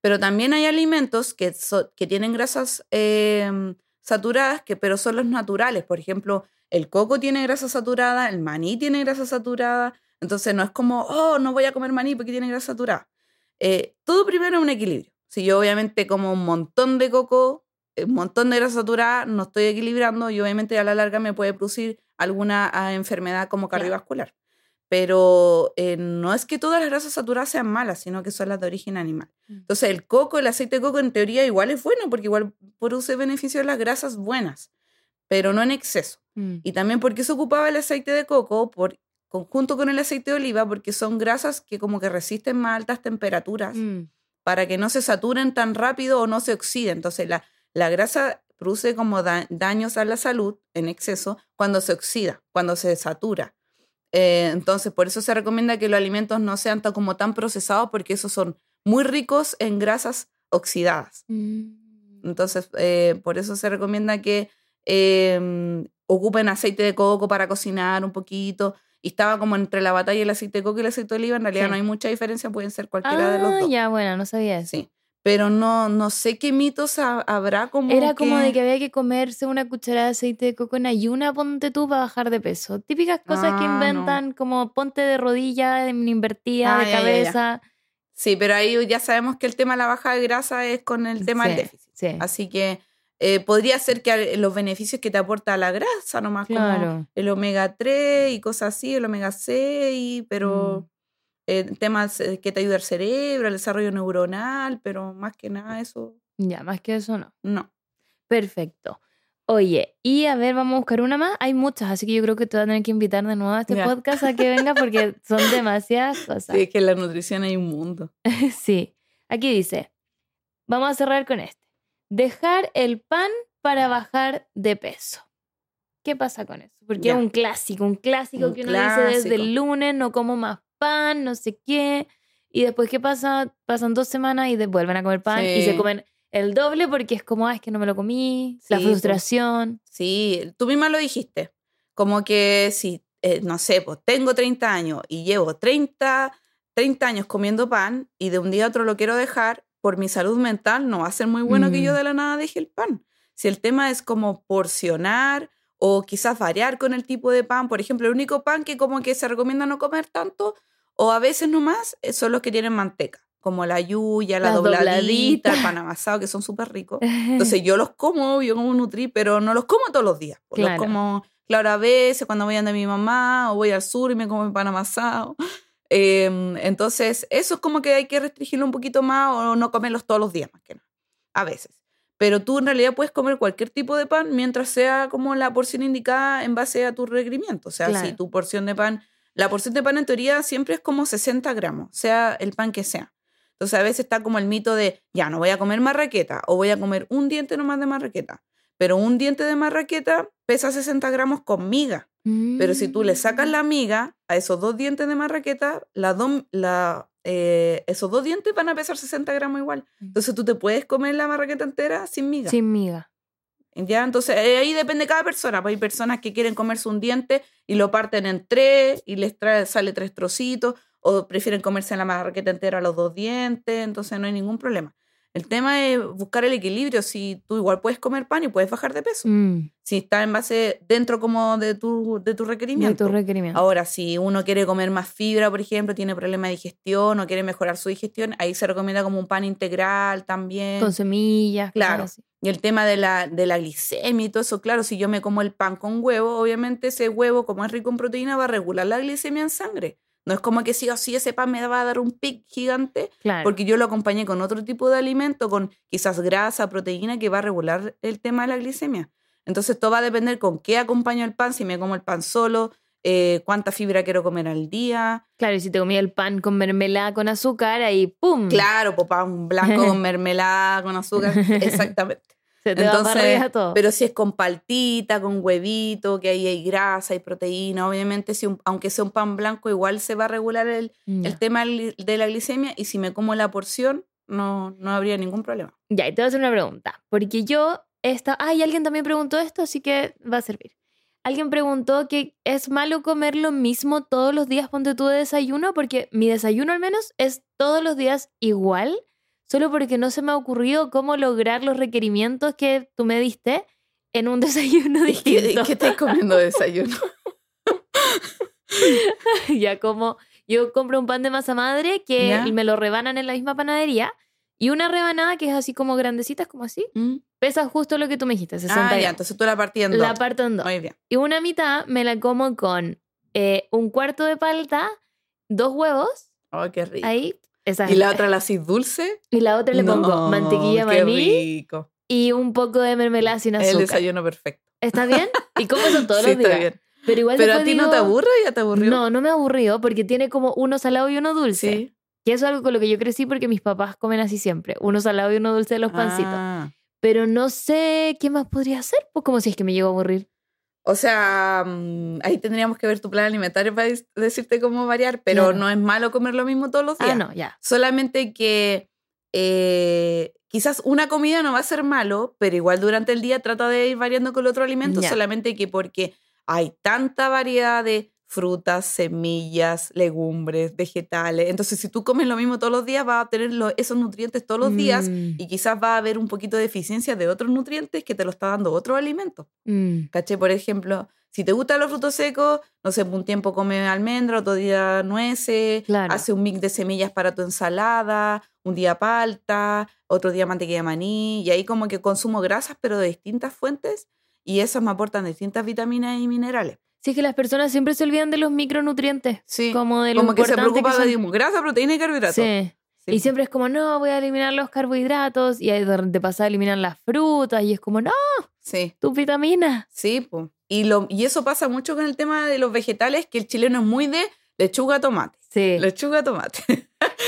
Pero también hay alimentos que, que tienen grasas em, saturadas, que, pero son los naturales. Por ejemplo, el coco tiene grasa saturada, el maní tiene grasa saturada. Entonces no es como, oh, no voy a comer maní porque tiene grasa saturada. Eh, todo primero es un equilibrio. Si yo obviamente como un montón de coco, un montón de grasa saturada, no estoy equilibrando y obviamente a la larga me puede producir alguna ah, enfermedad como cardiovascular. Pero eh, no es que todas las grasas saturadas sean malas, sino que son las de origen animal. Mm. Entonces el coco, el aceite de coco en teoría igual es bueno porque igual produce beneficios las grasas buenas, pero no en exceso. Mm. Y también porque se ocupaba el aceite de coco por, conjunto con el aceite de oliva porque son grasas que como que resisten más altas temperaturas mm. para que no se saturen tan rápido o no se oxiden. Entonces la, la grasa produce como daños a la salud en exceso cuando se oxida, cuando se satura. Eh, entonces, por eso se recomienda que los alimentos no sean tan, como tan procesados porque esos son muy ricos en grasas oxidadas. Mm. Entonces, eh, por eso se recomienda que em, ocupen aceite de coco para cocinar un poquito y estaba como entre la batalla el aceite de coco y el aceite de oliva, en realidad no hay mucha diferencia, pueden ser cualquiera de los ah, dos. Ya, bueno, no sabía eso. Sí. Pero no, no sé qué mitos habrá como. Era como de que había que comerse una cucharada de aceite de coco en ayuna, ponte tú para bajar de peso. Típicas cosas que ah, inventan, como ponte de rodilla, invertida, ah, de cabeza. Sí, pero ahí ya sabemos que el tema de la baja de grasa es con el tema del déficit. Así que eh, podría ser que los beneficios que te aporta la grasa, nomás como el omega 3 y cosas así, el omega 6, pero mm. eh, temas eh, que te ayuda el cerebro, el desarrollo neuronal, pero más que nada eso. Ya, más que eso no. No. Perfecto. Oye, y a ver, vamos a buscar una más. Hay muchas, así que yo creo que te voy a tener que invitar de nuevo a este podcast a que venga porque son demasiadas cosas. Sí, es que en la nutrición hay un mundo. sí. Aquí dice, vamos a cerrar con esto dejar el pan para bajar de peso. ¿Qué pasa con eso? Porque es un clásico, un clásico que uno dice desde el lunes, no como más pan, no sé qué. Y después, ¿qué pasa? Pasan dos semanas y vuelven a comer pan y se comen el doble porque es como, ah, es que no me lo comí, la frustración. Sí, tú misma lo dijiste. Como que si, eh, no sé, pues tengo 30 años y llevo 30, 30 años comiendo pan y de un día a otro lo quiero dejar, por mi salud mental no va a ser muy bueno que yo mm. de la nada deje el pan. Si el tema es como porcionar o quizás variar con el tipo de pan, por ejemplo, el único pan que como que se recomienda no comer tanto o a veces nomás eh, son los que tienen manteca, como la yuya, la, dobladita, el pan amasado, que son súper ricos. Entonces yo los como, yo como nutri, pero no los como todos los días. Pues los como, claro, a veces cuando voy a de mi mamá o voy al sur y me como mi pan amasado. Em, entonces, eso es como que hay que restringirlo un poquito más o no comerlos todos los días, más que nada. A veces. Pero tú en realidad puedes comer cualquier tipo de pan mientras sea como la porción indicada en base a tu requerimiento. O sea, si tu porción de pan, la porción de pan en teoría siempre es como 60 gramos, sea el pan que sea. Entonces a veces está como el mito de, ya, no voy a comer marraqueta o voy a comer un diente nomás de marraqueta. Pero un diente de marraqueta pesa 60 gramos con miga. Pero si tú le sacas la miga a esos dos dientes de marraqueta, la, la eh, esos dos dientes van a pesar 60 gramos igual. Mm. Entonces tú te puedes comer la marraqueta entera sin miga. Sin miga. Ya, entonces eh, ahí depende de cada persona. Pues hay personas que quieren comerse un diente y lo parten en tres y les trae, sale tres trocitos, o prefieren comerse la marraqueta entera los dos dientes, entonces no hay ningún problema. El tema es buscar el equilibrio. Si tú igual puedes comer pan y puedes bajar de peso. Mm. Si está en base dentro como de tu, de tu requerimiento. De tu requerimiento. Ahora, si uno quiere comer más fibra, por ejemplo, tiene problema de digestión o quiere mejorar su digestión, ahí se recomienda como un pan integral también. Con semillas. Claro. Y el tema de la, de la glicemia y todo eso, claro, si yo me como el pan con huevo, obviamente ese huevo, como es rico en proteína, va a regular la glicemia en sangre. No es como que sí o sí ese pan me va a dar un pic gigante, porque yo lo acompañé con otro tipo de alimento, con quizás grasa, proteína, que va a regular el tema de la glicemia. Entonces todo va a depender con qué acompaño el pan, si me como el pan solo, eh, cuánta fibra quiero comer al día. Claro, y si te comía el pan con mermelada con azúcar, ahí ¡pum! Claro, pues pan blanco con mermelada con azúcar, exactamente. Se te va para arriba todo. Pero si es con paltita, con huevito, que ahí hay grasa, hay proteína, obviamente, si aunque sea un pan blanco, igual se va a regular el, el tema de la glicemia. Y si me como la porción, no, no habría ningún problema. Ya, y te voy a hacer una pregunta. Porque yo, esta, ay, alguien también preguntó esto, así que va a servir. Alguien preguntó que es malo comer lo mismo todos los días, ponte tú de desayuno, porque mi desayuno al menos es todos los días igual, solo porque no se me ha ocurrido cómo lograr los requerimientos que tú me diste en un desayuno distinto. ¿Qué, qué estás comiendo de desayuno? ya como yo compro un pan de masa madre que me lo rebanan en la misma panadería y una rebanada que es así como grandecita, como así, mm. pesa justo lo que tú me dijiste, 60 Ah, ya, entonces tú la partías en dos. La parto en dos. Muy bien. Y una mitad me la como con eh, un cuarto de palta, dos huevos. ¡Ay, qué rico! Ahí, esa ¿Y la otra la haces dulce? Y la otra le pongo mantequilla qué maní rico. y un poco de mermelada sin azúcar. El desayuno perfecto. ¿Está bien? ¿Y cómo son todos sí, los días? Está bien. Pero igual ¿Pero a ti no te aburre o ya te aburrió? No, no me aburrió porque tiene como uno salado y uno dulce. Sí. Que eso es algo con lo que yo crecí porque mis papás comen así siempre. Uno salado y uno dulce de los pancitos. Ah. Pero no sé qué más podría hacer. Pues como si es que me llego a aburrir. O sea, mm, ahí tendríamos que ver tu plan alimentario para decirte cómo variar, pero Claro. no es malo comer lo mismo todos los días. Ah, no, ya. Solamente que eh, quizás una comida no va a ser malo, pero igual durante el día trata de ir variando con el otro alimento, Ya. solamente que porque hay tanta variedad de frutas, semillas, legumbres, vegetales. Entonces, si tú comes lo mismo todos los días, vas a obtener lo- esos nutrientes todos los días Mm, y quizás va a haber un poquito de deficiencia de otros nutrientes que te lo está dando otro alimento. mm, ¿Caché? Por ejemplo, si te gustan los frutos secos, no sé, un tiempo come almendra, otro día nueces, Claro. hace un mix de semillas para tu ensalada, un día palta, otro día mantequilla de maní, y ahí como que consumo grasas, pero de distintas fuentes, y esas me aportan distintas vitaminas y minerales. Sí, es que las personas siempre se olvidan de los micronutrientes. Sí, Como de lo como que se preocupa son. de grasa, proteína y carbohidratos. Sí. Sí. Y siempre es como, no, voy a eliminar los carbohidratos. Y de pasada eliminan las frutas. Y es como, no, Sí, tus vitaminas. sí, po. Y, lo, y eso pasa mucho con el tema de los vegetales, que el chileno es muy de lechuga, tomate. Sí. Lechuga, tomate.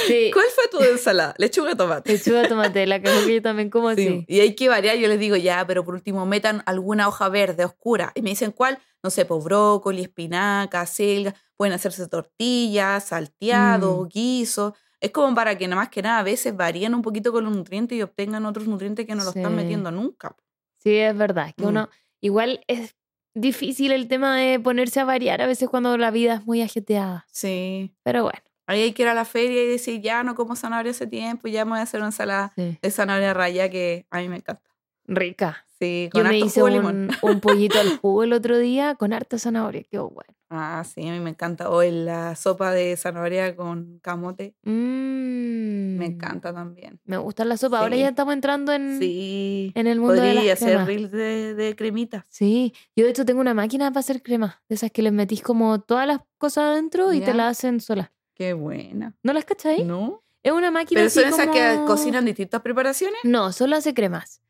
sí. ¿Cuál fue tu ensalada? Lechuga, tomate. Lechuga, tomate, la que yo también como Sí, así. Y hay que variar. Yo les digo, ya, pero por último, metan alguna hoja verde oscura. Y me dicen, ¿cuál? No sé, pues brócoli, espinaca, selga. Pueden hacerse tortillas, salteados, Mm. guisos. Es como para que nada más que nada a veces varíen un poquito con los nutrientes y obtengan otros nutrientes que no lo están Sí. metiendo nunca. Sí, es verdad. Que Mm. uno, igual es difícil el tema de ponerse a variar a veces cuando la vida es muy ajeteada. Sí. Pero bueno, Ahí hay que ir a la feria y decir, ya no como zanahoria hace tiempo, ya me voy a hacer una ensalada sí. de zanahoria raya que a mí me encanta. rica. Sí, Yo con me harto hice jugo de limón. un, un pollito al jugo el otro día con harta zanahoria. Qué bueno. Ah, sí, a mí me encanta. O en la sopa de zanahoria con camote. Mm. Me encanta también. Me gusta la sopa. Ahora Sí. ya estamos entrando en, Sí. en el mundo de Podría las hacer cremas. reels de, de cremita. Sí, yo de hecho tengo una máquina para hacer crema, de esas que les metís como todas las cosas adentro y te las hacen solas. Qué buena. ¿No las cacháis? ¿No? Es una máquina Pero así son esas que cocinan distintas preparaciones. No, solo hace cremas.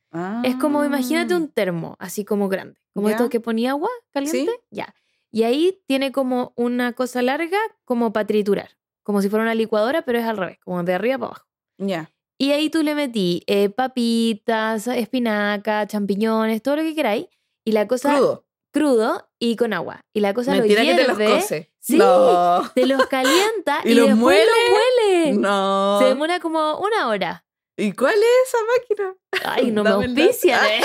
Es como, imagínate Ah. un termo, así como grande. Como Ya. esto que ponía agua caliente. Ya. Y ahí tiene como una cosa larga como para triturar. Como si fuera una licuadora, pero es al revés, como de arriba para abajo. Ya. Y ahí tú le metí eh, papitas, espinaca, champiñones, todo lo que queráis. Y la cosa Crudo. crudo y con agua. Y la cosa Mentira lo que te los hierve, cose. Sí. No. te los calienta ¿Y y, los después muele? los muele. No. Se demora como una hora. ¿Y cuál es esa máquina? Ay, no me Dame el dato. auspicia. ¿eh?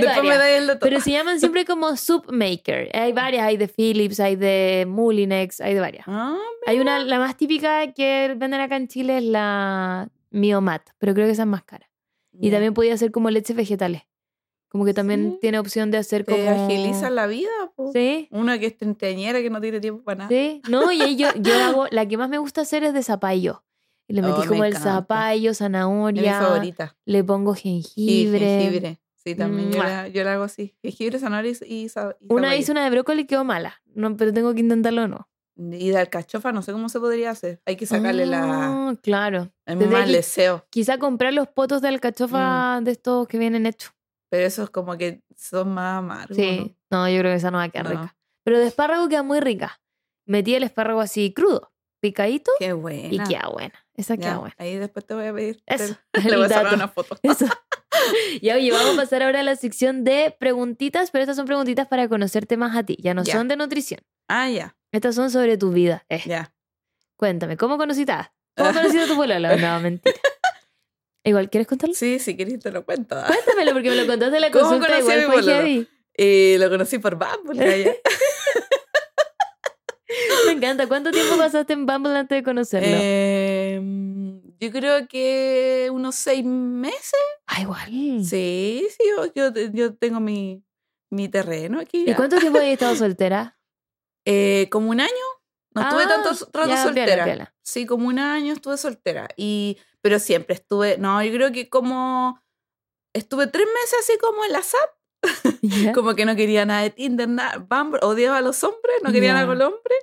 Después me da el dato. Pero se llaman siempre como soup maker. Hay varias, hay de Philips, hay de Mulinex, hay de varias. Ah, Hay una, la más típica que venden acá en Chile es la Miomat, pero creo que esa es más cara. Y ya. también podía hacer como leche vegetales. Como que también Sí. tiene opción de hacer Te como... agiliza la vida. po. Sí, Una que es treintañera que no tiene tiempo para nada. sí. No, y ahí yo, yo hago... La que más me gusta hacer es de zapallo. Y le Oh, metí me como el encanta. zapallo, Es mi zanahoria. favorita. Le pongo Sí, jengibre. jengibre. Sí, también yo la, yo la hago así. Jengibre, zanahoria y, y Una hice una de brócoli quedó mala. No, pero tengo que intentarlo o no. Y de alcachofa no sé cómo se podría hacer. Hay que sacarle la... Ah, Claro. Es Desde aquí- deseo. Quizá comprar los potos de alcachofa Mm. de estos que vienen hechos. Pero esos como que son más amargos. Sí. No, yo creo que esa no va a quedar No. rica. Pero de espárrago queda muy rica. Metí el espárrago así crudo, picadito Qué buena. y queda buena. Esa queda buena. Ahí después te voy a pedir. Eso, te- Le voy a sacar una foto. Eso. ya, oye, vamos a pasar ahora a la sección de preguntitas, pero estas son preguntitas para conocerte más a ti. Ya no son de nutrición. Ah, ya. Estas son sobre tu vida. Eh. Ya. Cuéntame, ¿cómo conociste a? ¿Cómo conociste a tu polola? No, mentira. Igual, ¿quieres contarlo? Sí, si quieres te lo cuento. Cuéntamelo porque me lo contaste en la consulta. igual fue heavy. Eh, lo conocí por Bumble. me encanta. ¿Cuánto tiempo pasaste en Bumble antes de conocerlo? Em, yo creo que unos seis meses. Ah, igual. Sí, sí, yo, yo, tengo mi, mi terreno aquí. ¿Y cuánto tiempo has estado soltera? Eh, como un año. No estuve tanto ah, rato soltera. Sí, como un año estuve soltera. Y, pero siempre estuve, no, yo creo que como estuve tres meses así como en la SAP. como que no quería nada de Tinder, nada. Bumble, odiaba a los hombres, no quería nada con los hombres.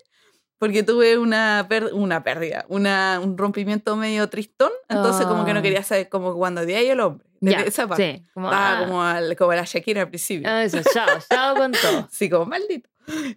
Porque tuve una, una pérdida, una, un rompimiento medio tristón. Entonces, como que no quería oh. saber, como cuando odiaba yo al hombre. esa parte. Sí, como, ah. como, al, como la Shakira al principio. Ah, eso, chao, chao con todo. sí, como maldito.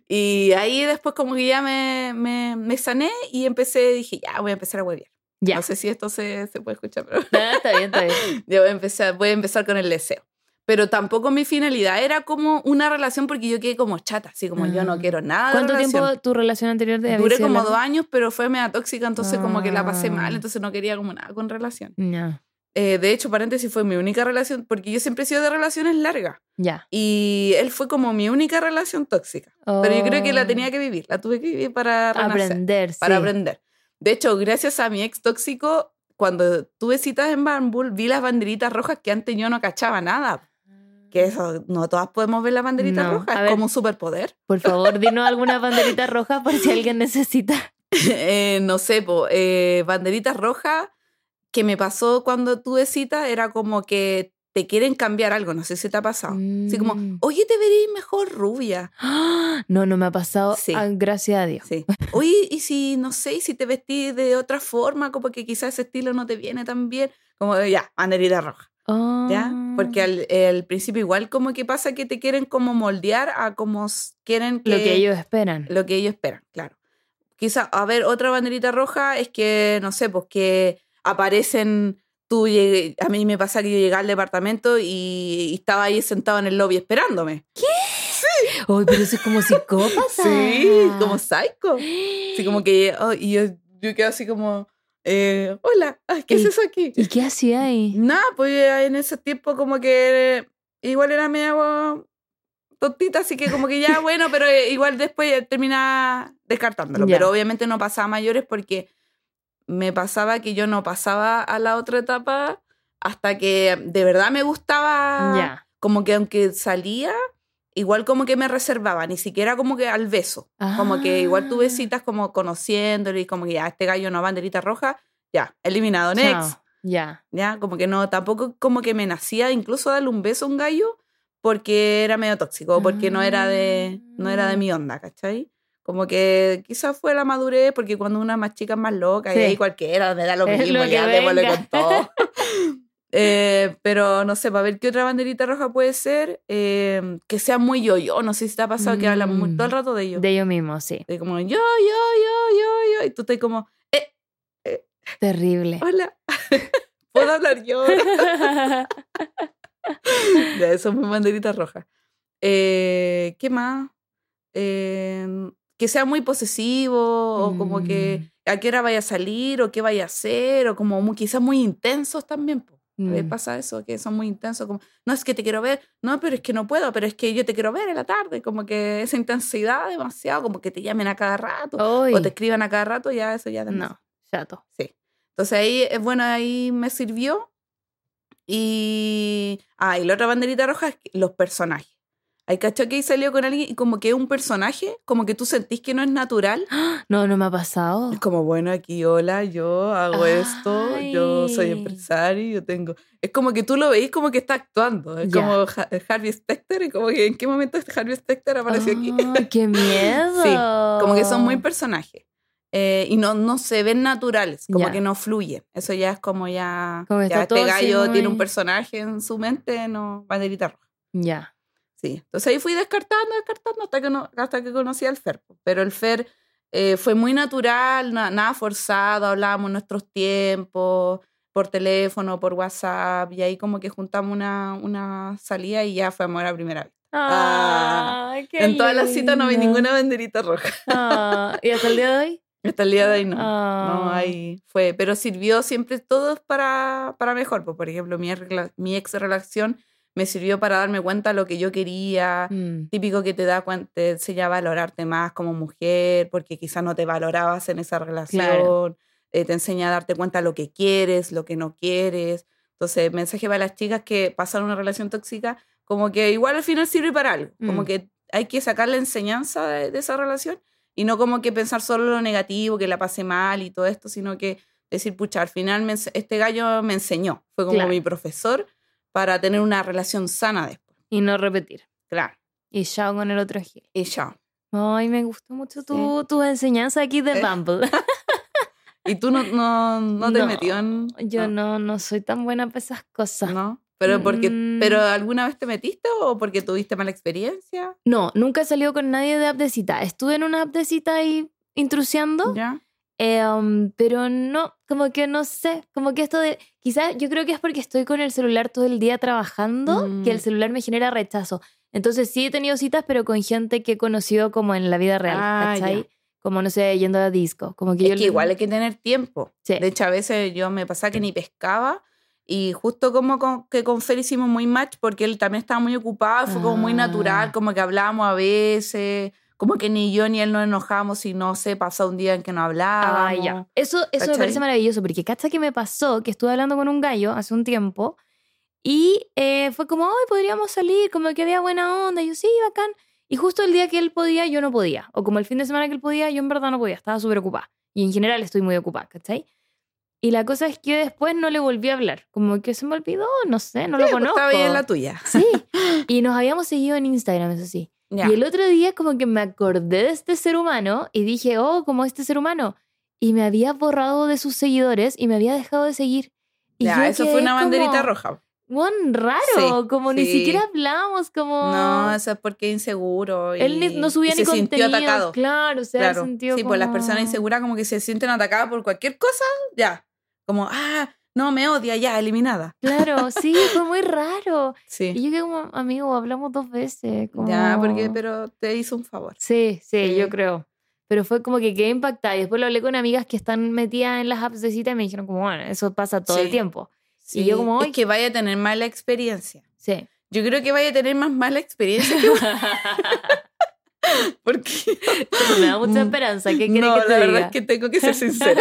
Y ahí después como que ya me, me, me sané y empecé, dije, ya, voy a empezar a huevear. Ya. No sé si esto se, se puede escuchar, pero... está bien, está bien. ya voy a, empezar, voy a empezar con el deseo. Pero tampoco mi finalidad era como una relación porque yo quedé como chata, así como yo no ah. quiero nada ¿Cuánto tiempo tu relación anterior de Duré como dos años, pero fue media tóxica, entonces como que la pasé mal, ah. entonces no quería como nada con relación. Ya. Eh, de hecho, paréntesis, fue mi única relación, porque yo siempre he sido de relaciones largas. Ya. Y él fue como mi única relación tóxica. Pero yo creo que la tenía oh. que vivir, la tuve que vivir para aprender. Para aprender. De hecho, gracias a mi ex tóxico, cuando tuve citas en Bumble, vi las banderitas rojas que antes yo no cachaba nada. Que eso, no todas podemos ver las banderitas rojas, es como un superpoder. Por favor, dinos alguna banderita roja por si alguien necesita. eh, no sé, po, eh, banderitas rojas que me pasó cuando tuve cita era como que te quieren cambiar algo, no sé si te ha pasado. Así como, mm. oye, te veréis mejor rubia. No, no me ha pasado, sí. Ah, gracias a Dios. Sí. Oye, y si, no sé, si te vestís de otra forma, como que quizás ese estilo no te viene tan bien, como ya, banderita roja. ¿Ya? Porque ah. al, principio igual como que pasa que te quieren como moldear a como quieren que... Lo que ellos esperan. Lo que ellos esperan, claro. Quizá, a ver, otra banderita roja es que, no sé, pues que aparecen, tú a mí me pasa que yo llegué al departamento y, estaba ahí sentado en el lobby esperándome. ¿Qué? Sí. Ay, pero eso es como psicópata. Sí, como psycho. Así como que, oh, y yo, yo quedo así como, eh, hola, ¿qué es eso aquí? ¿Y qué hacía ahí? Nada, pues en ese tiempo como que igual era medio tontita, así que como que ya, bueno, pero igual después termina descartándolo. Pero obviamente no pasaba a mayores porque me pasaba que yo no pasaba a la otra etapa hasta que de verdad me gustaba. Como que aunque salía, igual como que me reservaba, ni siquiera como que al beso. Como que igual tuve ah. citas como conociéndolo y como que ya, este gallo no banderita roja, ya, eliminado, next. Ya. Ya, como que no, tampoco como que me nacía incluso darle un beso a un gallo porque era medio tóxico, porque no era de, no era de ah. mi onda, ¿cachai? Como que quizás fue la madurez, porque cuando una más chica es más loca, y ahí cualquiera me da lo mismo, ya démosle con todo. eh, pero no sé, para ver qué otra banderita roja puede ser, eh, que sea muy yo-yo. No sé si te ha pasado que hablan todo el mm, rato de ellos. De ellos mismos, sí. De como yo, yo, yo, yo, yo. Y tú estás como, eh, eh. Terrible. Hola, ¿puedo hablar yo? ya, eso es mi banderita roja. Eh, ¿Qué más? Eh, que sea muy posesivo o como que mm. a qué hora vaya a salir o qué vaya a hacer o como quizás muy intensos también. A ver, mm. pasa eso, que son muy intensos, como, no es que te quiero ver, no, pero es que no puedo, pero es que yo te quiero ver en la tarde, como que esa intensidad demasiado, como que te llamen a cada rato o te escriban a cada rato, ya eso ya No, chato. Sí. Entonces ahí, eh, bueno, ahí me sirvió. Y, ah, y la otra banderita roja es los personajes. Hay cacho que salió con alguien y como que es un personaje, como que tú sentís que no es natural. No, no me ha pasado. Es como, bueno, aquí, hola, yo hago esto, yo soy empresario, yo tengo... Es como que tú lo veís como que está actuando. Es como Harvey Specter, y como que en qué momento Harvey Specter apareció aquí. ¡Qué miedo! sí, como que son muy personajes. Eh, y no, no se ven naturales, como que no fluye. Eso ya es como ya, ya este gallo tiene un personaje en su mente, no banderita roja. Ya. Sí, entonces ahí fui descartando, descartando hasta que, no, hasta que conocí al Fer. Pero el Fer eh, fue muy natural, nada forzado, hablábamos nuestros tiempos, por teléfono, por WhatsApp, y ahí como que juntamos una, una salida y ya fue amor a primera vista. Ah, en todas las citas no vi ninguna banderita roja. Ah, ¿Y hasta el día de hoy? Hasta el día de hoy no. No, Ah. ahí fue. Pero sirvió siempre todo para, para mejor. Pues, por ejemplo, mi, mi ex relación me sirvió para darme cuenta de lo que yo quería. Mm, Típico que te da cuenta, te enseña a valorarte más como mujer, porque quizás no te valorabas en esa relación. Claro. Eh, te enseña a darte cuenta de lo que quieres, lo que no quieres. Entonces, mensaje para las chicas que pasan una relación tóxica, como que igual al final sirve para algo. Como Mm. que hay que sacar la enseñanza de, de esa relación y no como que pensar solo lo negativo, que la pasé mal y todo esto, sino que decir, pucha, al final me este gallo me enseñó. Fue como Claro. mi profesor para tener una relación sana después. Y no repetir. Claro. Y chao con el otro gil. Y chao. Ay, me gustó mucho tu, tu enseñanza aquí de Eh, Bumble. ¿Y tú no, no, no te No, metió en...? Yo no, no soy tan buena para esas cosas. ¿No? ¿Pero, porque, Mm. ¿Pero alguna vez te metiste o porque tuviste mala experiencia? No, nunca he salido con nadie de app de cita. Estuve en una app de cita ahí intrusiando, ¿Ya? Eh, um, pero no, como que no sé, como que esto de, quizás yo creo que es porque estoy con el celular todo el día trabajando, que el Mm. celular me genera rechazo. Entonces sí he tenido citas, pero con gente que he conocido como en la vida real, Ah, ¿cachai? ya. Como, no sé, yendo a disco. Como que Es yo que le- igual hay que tener tiempo. Sí. De hecho, a veces yo me pasaba que ni pescaba y justo como con- que con Fer hicimos muy match porque él también estaba muy ocupado, fue como muy Ah. natural, como que hablábamos a veces, como que ni yo ni él nos enojamos y no sé, pasó un día en que no hablábamos. Ah, ya. Eso, eso me parece maravilloso, porque cacha que me pasó que estuve hablando con un gallo hace un tiempo y eh, fue como, hoy podríamos salir, como que había buena onda. Y yo, sí, bacán. Y justo el día que él podía, yo no podía. O como el fin de semana que él podía, yo en verdad no podía, estaba súper ocupada. Y en general estoy muy ocupada, ¿cachai? Y la cosa es que después no le volví a hablar. Como que se me olvidó, no sé, no lo Sí, pues, conozco. Estaba ahí en la tuya. Sí. Y nos habíamos seguido en Instagram, eso sí. Y el otro día como que me acordé de este ser humano y dije, oh, como este ser humano. Y me había borrado de sus seguidores y me había dejado de seguir. Y eso fue una banderita como, roja. "Weón, raro, Sí, como ni sí. siquiera hablamos, como... No, eso es porque inseguro. Y, Él ni- no subía y ni se contenido. sintió atacado. Claro, o sea, Claro. sintió Sí, pues las como- personas inseguras como que se sienten atacadas por cualquier cosa, ya. Como, ah, no, me odia, ya, eliminada. Claro, sí, fue muy raro. Sí. Y yo quedé como, amigo, hablamos dos veces. Como... Ya, porque, pero te hizo un favor. Sí, sí, Sí. yo creo. Pero fue como que quedé impactada. Y después lo hablé con amigas que están metidas en las apps de cita y me dijeron como, bueno, eso pasa todo el tiempo. Sí, yo como, es que vaya a tener mala experiencia. Sí. Yo creo que vaya a tener más mala experiencia que porque me da mucha esperanza. ¿Qué no, que te la diga? verdad es que tengo que ser sincera.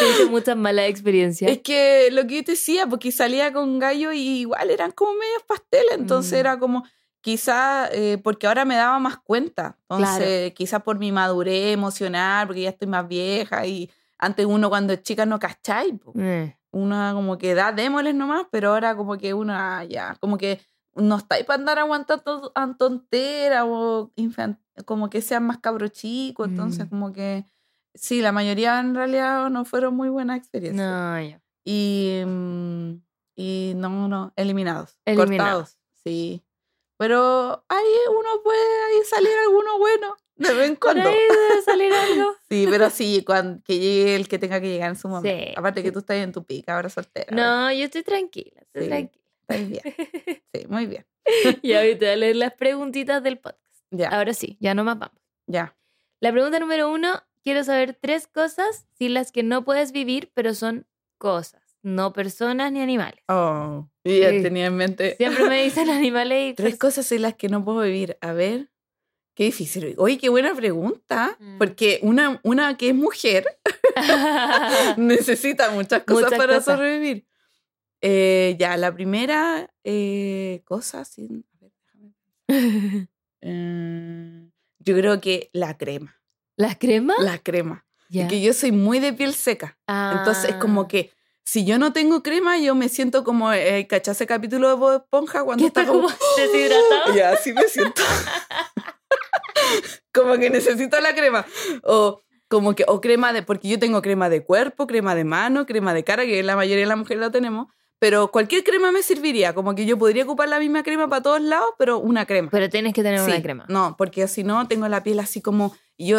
Tuviste muchas malas experiencias. es que lo que yo te decía, porque salía con gallo y igual eran como medios pasteles, entonces Mm. era como quizá eh, porque ahora me daba más cuenta, entonces quizás por mi madurez emocional, porque ya estoy más vieja y antes uno cuando es chica no cachai, po. Eh, uno como que da démoles nomás, pero ahora como que uno ah, ya, como que no estáis para andar aguantando a tontera o como que sean más cabro chico, entonces Mm. como que sí, la mayoría en realidad no fueron muy buenas experiencias. no, ya. Y, mm, y no, no, eliminados, Eliminados. cortados, sí. Pero ahí uno puede ahí salir alguno bueno de vez en Por cuando. ahí debe salir algo. Sí, pero sí, cuando, que llegue el que tenga que llegar en su momento. Sí, Aparte que tú estás en tu pica, ahora soltera. No, yo estoy tranquila, estoy Sí. tranquila. Estáis bien. Sí, muy bien. y ahorita voy a leer las preguntitas del podcast. Ya, Ahora sí, ya no más vamos. ya. La pregunta número uno, quiero saber tres cosas sin las que no puedes vivir, pero son cosas, no personas ni animales. Oh, ya Sí. tenía en mente Siempre me dicen animales y tres cosas en las que no puedo vivir. A ver, qué difícil. Oye, qué buena pregunta. Mm. Porque una, una que es mujer necesita muchas cosas Muchas para cosas. sobrevivir. Eh, ya, la primera eh, cosa, sin, a ver, déjame Eh, yo creo que la crema. ¿Las cremas? La crema. Ya. Que yo soy muy de piel seca. Entonces es Ah. como que si yo no tengo crema, yo me siento como, eh, ¿cachai ese capítulo de Bob Esponja cuando ¿Que está está como... como deshidratado? Ya, así me siento. como que necesito la crema. O como que, o crema de, porque yo tengo crema de cuerpo, crema de mano, crema de cara, que la mayoría de las mujeres la tenemos, pero cualquier crema me serviría. Como que yo podría ocupar la misma crema para todos lados, pero una crema. Pero tienes que tener una crema. No, porque si no, tengo la piel así como. Yo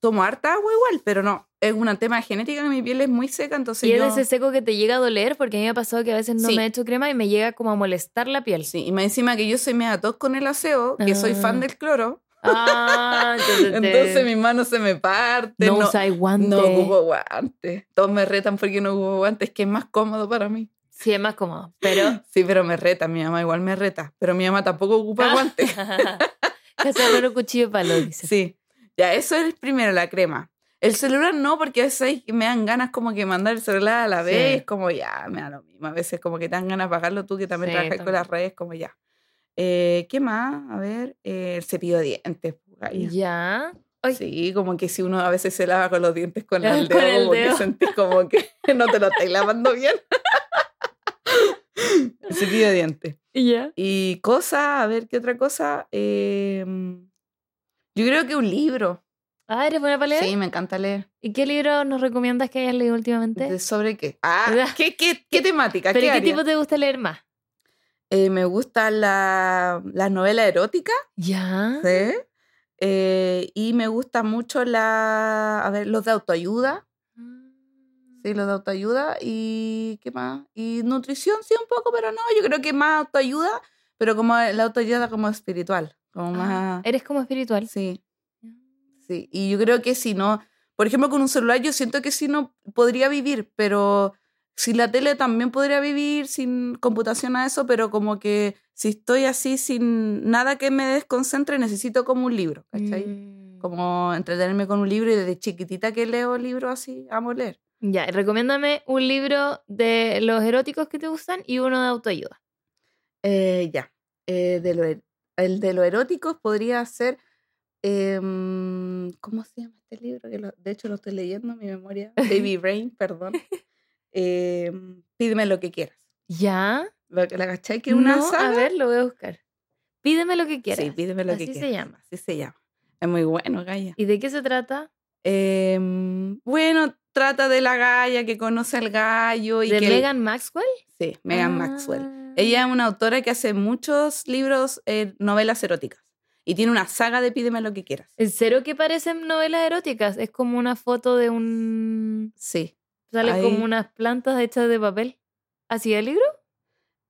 tomo harta agua igual, pero no. Es un tema de genética que mi piel es muy seca, entonces. ¿Y es ese seco que te llega a doler? Porque a mí me ha pasado que a veces no me he hecho crema y me llega como a molestar la piel. Sí, y me encima que yo soy media tos con el aseo, que soy fan ah. del cloro. Ah, entonces, mis manos se me parten. No, no guantes. No ocupo guantes. Todos me retan porque no ocupo guantes, que es más cómodo para mí. Sí, es más cómodo, pero... Sí, pero me reta, mi mamá igual me reta, pero mi mamá tampoco ocupa guantes. Casi un cuchillo palo, dice. Sí, ya, eso es primero, la crema. El celular no, porque a veces me dan ganas como que mandar el celular a la vez, como ya, me da lo mismo. A veces como que te dan ganas de pagarlo tú, que también trabajas con las redes, como ya. Eh, ¿Qué más? A ver, eh, el cepillo de dientes. Ya. Sí, como que si uno a veces se lava con los dientes con, el dedo, como que sentís como que no te lo estáis lavando bien. el cepillo de dientes. Ya. Y cosa, a ver, ¿qué otra cosa? Em, yo creo que un libro. Ah, ¿eres buena para leer? Sí, me encanta leer. ¿Y qué libro nos recomiendas que hayas leído últimamente? ¿Sobre qué? Ah, ¿qué, qué, qué temática? ¿Pero qué, tipo te gusta leer más? Eh, me gusta la, la novela erótica. Ya. Sí. Eh, y me gusta mucho la, a ver, los de autoayuda. Sí, los de autoayuda. ¿Y qué más? Y nutrición, sí, un poco, pero no, yo creo que más autoayuda, pero como la autoayuda como espiritual. Como ah, más... ¿Eres como espiritual? Sí. Sí. Y yo creo que si no, por ejemplo, con un celular, yo siento que si no podría vivir, pero sin la tele también podría vivir, sin computación a eso, pero como que si estoy así sin nada que me desconcentre, necesito como un libro, ¿cachai? Mm. Como entretenerme con un libro y desde chiquitita que leo libros así, amo leer. Ya, recomiéndame un libro de los eróticos que te gustan y uno de autoayuda. Eh, ya, eh, de lo, er, el de los eróticos podría ser, em, ¿cómo se llama este libro? Que de hecho lo estoy leyendo, mi memoria, Baby Brain, perdón. Em, pídeme lo que quieras. ¿Ya? ¿La, cachai? Que una A ver, lo voy a buscar. Pídeme lo que quieras. Sí, pídeme lo que quieras. Así se llama. Así se llama. Es muy bueno, Gaia. ¿Y de qué se trata? Em, bueno, trata de la Gaia que conoce al gallo. Y ¿De Megan Maxwell? Sí, Megan Maxwell. Ella es una autora que hace muchos libros, eh, novelas eróticas. Y tiene una saga de Pídeme lo que quieras. ¿En serio que parecen novelas eróticas? Es como una foto de un... Sí. Sale como unas plantas hechas de papel. ¿Así el libro?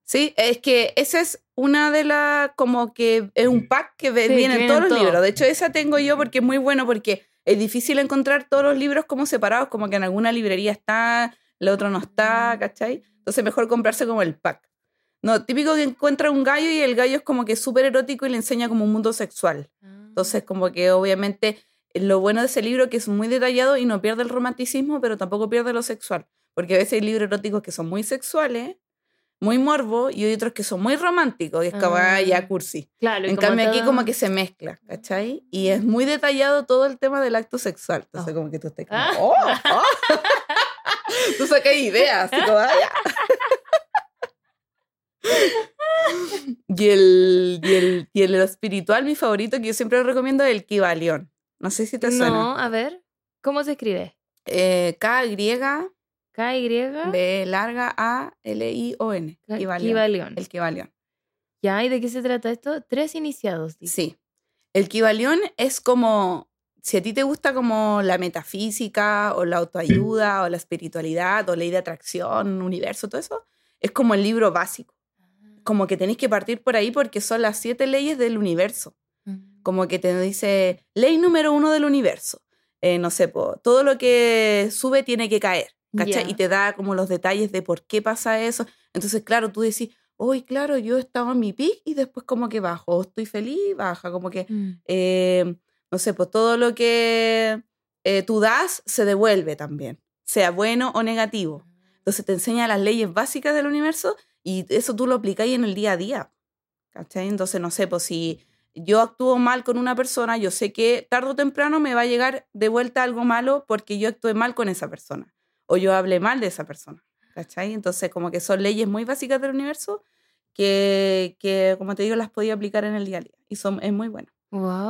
Sí, es que esa es una de las, como que es un pack que viene en todos los libros. De hecho, esa tengo yo porque es muy bueno, porque es difícil encontrar todos los libros como separados, como que en alguna librería está, la otra no está, mm. ¿cachai? Entonces mejor comprarse como el pack. No, típico que encuentra un gallo y el gallo es como que súper erótico y le enseña como un mundo sexual. Entonces, como que obviamente lo bueno de ese libro que es muy detallado y no pierde el romanticismo, pero tampoco pierde lo sexual. Porque a veces hay libros eróticos que son muy sexuales, muy morbo, y hay otros que son muy románticos, y es como ah, ya cursi. Claro, en cambio aquí como que se mezcla, ¿cachai? Y es muy detallado todo el tema del acto sexual. Entonces oh. como que tú estás como, ¡oh! oh". tú sacas ideas, así como, ah, y el, y, el, y el espiritual, mi favorito, que yo siempre recomiendo, es el Kibalión. No sé si te suena. No, a ver. ¿Cómo se escribe? Eh, K, Y. K, Y. B, larga, A, L, I, O, N. Kibalión. El Kibalión. ¿Ya? ¿Y de qué se trata esto? Tres iniciados. Sí. El Kibalión es como. Si a ti te gusta como la metafísica o la autoayuda o la espiritualidad o ley de atracción, universo, todo eso, es como el libro básico. Ah. Como que tenéis que partir por ahí porque son las siete leyes del universo. Como que te dice, ley número uno del universo. Eh, no sé, todo lo que sube tiene que caer, ¿cachai? Y te da como los detalles de por qué pasa eso. Entonces, claro, tú decís, hoy, claro, yo estaba en mi pic y después como que bajo, estoy feliz, baja, como que, mm. eh, no sé, pues todo lo que eh, tú das se devuelve también, sea bueno o negativo. Entonces te enseña las leyes básicas del universo y eso tú lo aplicáis en el día a día. ¿Cachai? Entonces, no sé, pues si yo actúo mal con una persona, yo sé que tarde o temprano me va a llegar de vuelta algo malo porque yo actué mal con esa persona o yo hablé mal de esa persona. ¿Cachai? Entonces, como que son leyes muy básicas del universo que, que como te digo, las podía aplicar en el día a día y son, es muy bueno.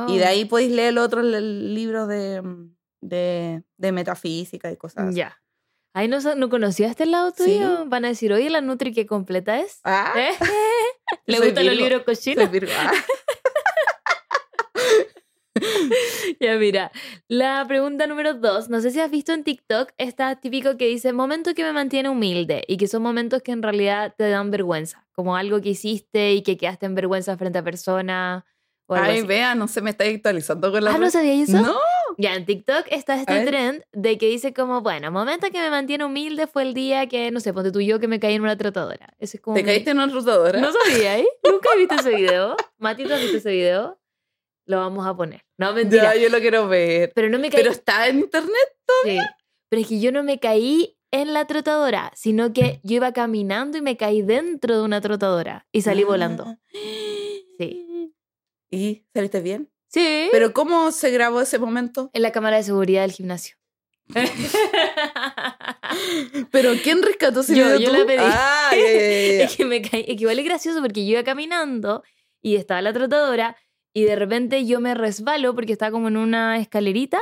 Y de ahí podéis leer otros libros de, de, de, metafísica y cosas Ya. Ay, ¿no, ¿no conocía este lado tuyo? Van a decir, oye, la Nutri que completa es. Ah. ¿Eh? ¿Le gustan los libros cochinos? Ah. ya mira, la pregunta número dos, no sé si has visto en TikTok, está típico que dice momentos que me mantiene humilde y que son momentos que en realidad te dan vergüenza, como algo que hiciste y que quedaste en vergüenza frente a personas. Ay, vea, no se me está actualizando con la. Ah, ¿no sabía eso? No. Ya, en TikTok está este trend de que dice como, bueno, momento que me mantiene humilde fue el día que, no sé, ponte tú yo que me caí en una tratadora. Ese es como ¿Te caíste en una tratadora? No sabía, ¿eh? Nunca he visto ese video. Mati, ¿tú has visto ese video? Lo vamos a poner. No, mentira. Ya, yo lo quiero ver. Pero no me caí. Pero está en internet todavía. Sí. Pero es que yo no me caí en la trotadora, sino que yo iba caminando y me caí dentro de una trotadora y salí volando. Ah. Sí. ¿Y saliste bien? Sí. ¿Pero cómo se grabó ese momento? En la cámara de seguridad del gimnasio. ¿Pero quién rescató ese yo, video? Yo la pedí. Ah, es que me caí. Equivale gracioso porque yo iba caminando y estaba la trotadora y de repente yo me resbalo porque estaba como en una escalerita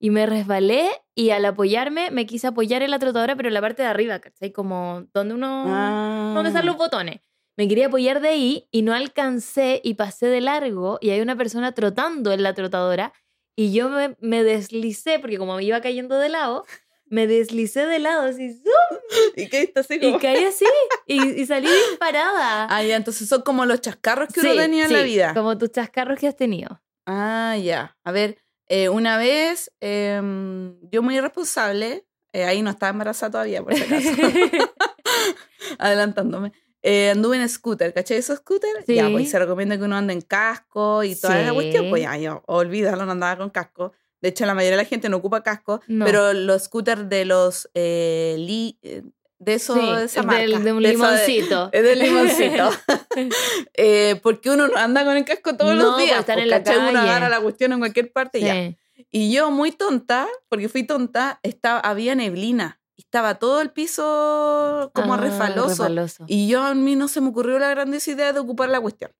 y me resbalé y al apoyarme me quise apoyar en la trotadora pero en la parte de arriba, ¿cachai? Como donde uno... Ah. Donde están los botones. Me quería apoyar de ahí y no alcancé y pasé de largo y hay una persona trotando en la trotadora y yo me, me deslicé porque como me iba cayendo de lado, me deslicé de lado así. ¡zum! ¿Y caíste así? Como... Y caí así y, salí disparada. Ah, ya, entonces son como los chascarros que uno tenía en la vida. Como tus chascarros que has tenido. Ah, ya. A ver, eh, una vez, em, yo muy irresponsable, eh, ahí no estaba embarazada todavía, por si acaso. Adelantándome. Eh, anduve en scooter, ¿cachai? ¿Esos scooter? Sí. Ya, pues se recomienda que uno ande en casco y toda esa cuestión. Pues ya, yo, olvídalo, no andaba con casco. De hecho, la mayoría de la gente no ocupa casco, pero los scooters de los eh, eh de eso, de esa marca. Del, de un limoncito. Es del limoncito. eh, porque uno no anda con el casco todos los pues, días. Estar en la calle. Uno agarra la cuestión en cualquier parte y ya. Y yo, muy tonta, porque fui tonta, estaba, había neblina. Estaba todo el piso como ah, refaloso. refaloso. Y yo a mí no se me ocurrió la grandiosa idea de ocupar la cuestión.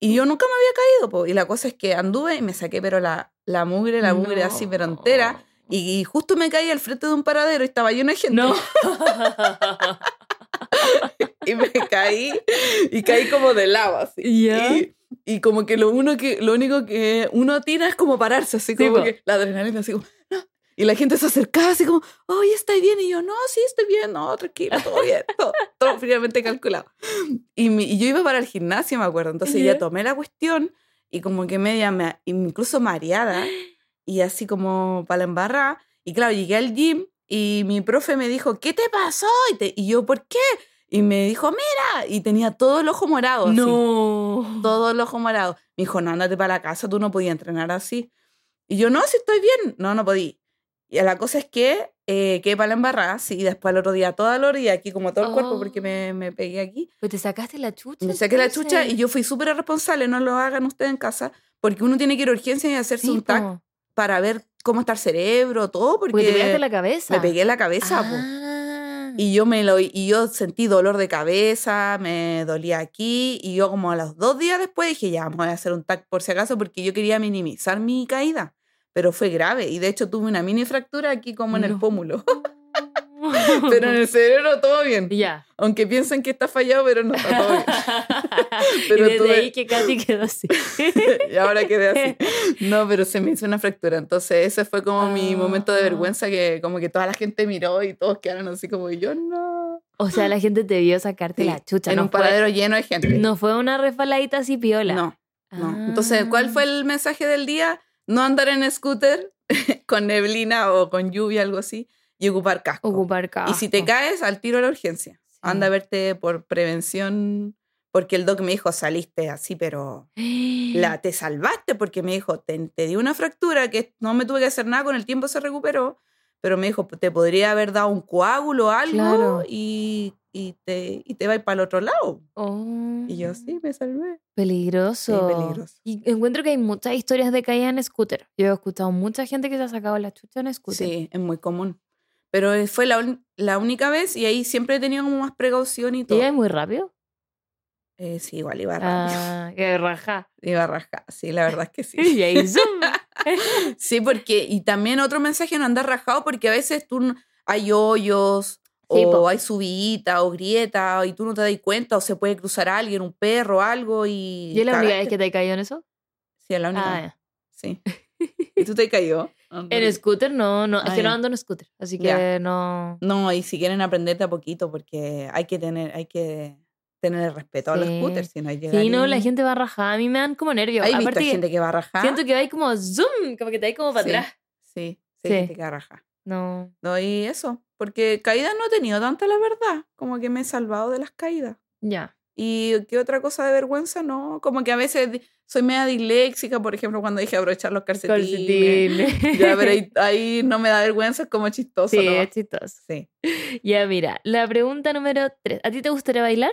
Y yo nunca me había caído, y la cosa es que anduve y me saqué, pero la, la mugre, la mugre así, pero entera. Y, justo me caí al frente de un paradero y estaba lleno de gente. No. y me caí, y caí como de lava, así. Y, y, como que lo, uno que lo único que uno tiene es como pararse, así como que la adrenalina, así como, y la gente se acercaba así como, oye, ¿estás bien? Y yo, no, sí, estoy bien, no, tranquilo, todo bien, todo, todo fríamente calculado. Y, yo iba para el gimnasio, me acuerdo, entonces ya tomé la cuestión y como que media, me, incluso mareada, y así como para la embarrada. Y claro, llegué al gym y mi profe me dijo, ¿qué te pasó? Y, y yo, ¿por qué? Y me dijo, mira, y tenía todo el ojo morado. No. todo el ojo morado. Me dijo, no, andate para la casa, tú no podías entrenar así. Y yo, no, si estoy bien. No, no podía. Y la cosa es que eh, quedé para la embarrada, sí, y después el otro día toda la y aquí como todo el cuerpo porque me, me, pegué aquí. Pues te sacaste la chucha. Me saqué la chucha y yo fui súper responsable, no lo hagan ustedes en casa, porque uno tiene que ir a urgencia y hacerse un TAC para ver cómo está el cerebro, todo, porque... te pegaste la cabeza. Me pegué la cabeza, ah. Y yo, me lo, y yo sentí dolor de cabeza, me dolía aquí, y yo como a los dos días después dije, ya, voy a hacer un TAC por si acaso, porque yo quería minimizar mi caída pero fue grave. Y de hecho tuve una mini fractura aquí como en el pómulo. pero en el cerebro todo bien. Ya. Aunque piensen que está fallado, pero no está todo bien. pero y desde ahí que casi quedó así. y ahora quedé así. No, pero se me hizo una fractura. Entonces ese fue como mi momento de ah. vergüenza que como que toda la gente miró y todos quedaron así como yo no. O sea, la gente te vio sacarte la chucha. En un paradero lleno de gente. No fue una resbaladita así piola. No. No. Entonces, ¿cuál ah. fue el mensaje del día? No andar en scooter con neblina o con lluvia, algo así, y ocupar casco. Ocupar casco. Y si te caes, al tiro a la urgencia. Anda a verte por prevención, porque el doc me dijo, saliste así, pero la, te salvaste, porque me dijo, te, te dio una fractura que no me tuve que hacer nada, con el tiempo se recuperó, pero me dijo, te podría haber dado un coágulo o algo y, y, te, y te va a ir para el otro lado. Y yo sí, me salvé. Peligroso. peligroso. Y encuentro que hay muchas historias de caída en scooter. Yo he escuchado mucha gente que se ha sacado la chucha en scooter. Sí, es muy común. Pero fue la, la única vez y ahí siempre he tenido como más precaución y todo. ¿Y es muy rápido? Eh, sí, igual iba rápido. Ah, que raja. Iba raja, sí, la verdad es que sí. y ahí sí, porque, y también otro mensaje, no andar rajado, porque a veces tú, hay hoyos, o hay subida o grieta, y tú no te das cuenta, o se puede cruzar alguien, un perro, algo, y... ¿Y es la única vez que te cayó en eso? Sí, es la única ah, Sí. ¿Y tú te cayó? En scooter no, no, es que no ando en scooter, así que no. No, y si quieren aprenderte a poquito, porque hay que tener, hay que tener el respeto a los scooters, si no hay Sí, no, la gente va a rajar, a mí me dan como nervios. Hay Aparte gente que va a rajar. Siento que hay como zoom, como que te hay como para atrás. Sí, sí, gente que va a rajar. No. No, y eso, porque caídas no he tenido tanta, la verdad, como que me he salvado de las caídas. Ya. Y qué otra cosa de vergüenza, no, como que a veces soy media disléxica, por ejemplo, cuando dije aprovechar los calcetines. ya, pero ahí, no me da vergüenza, es como chistoso. Sí, es chistoso. Sí. Ya, mira, la pregunta número tres. ¿A ti te gustaría bailar?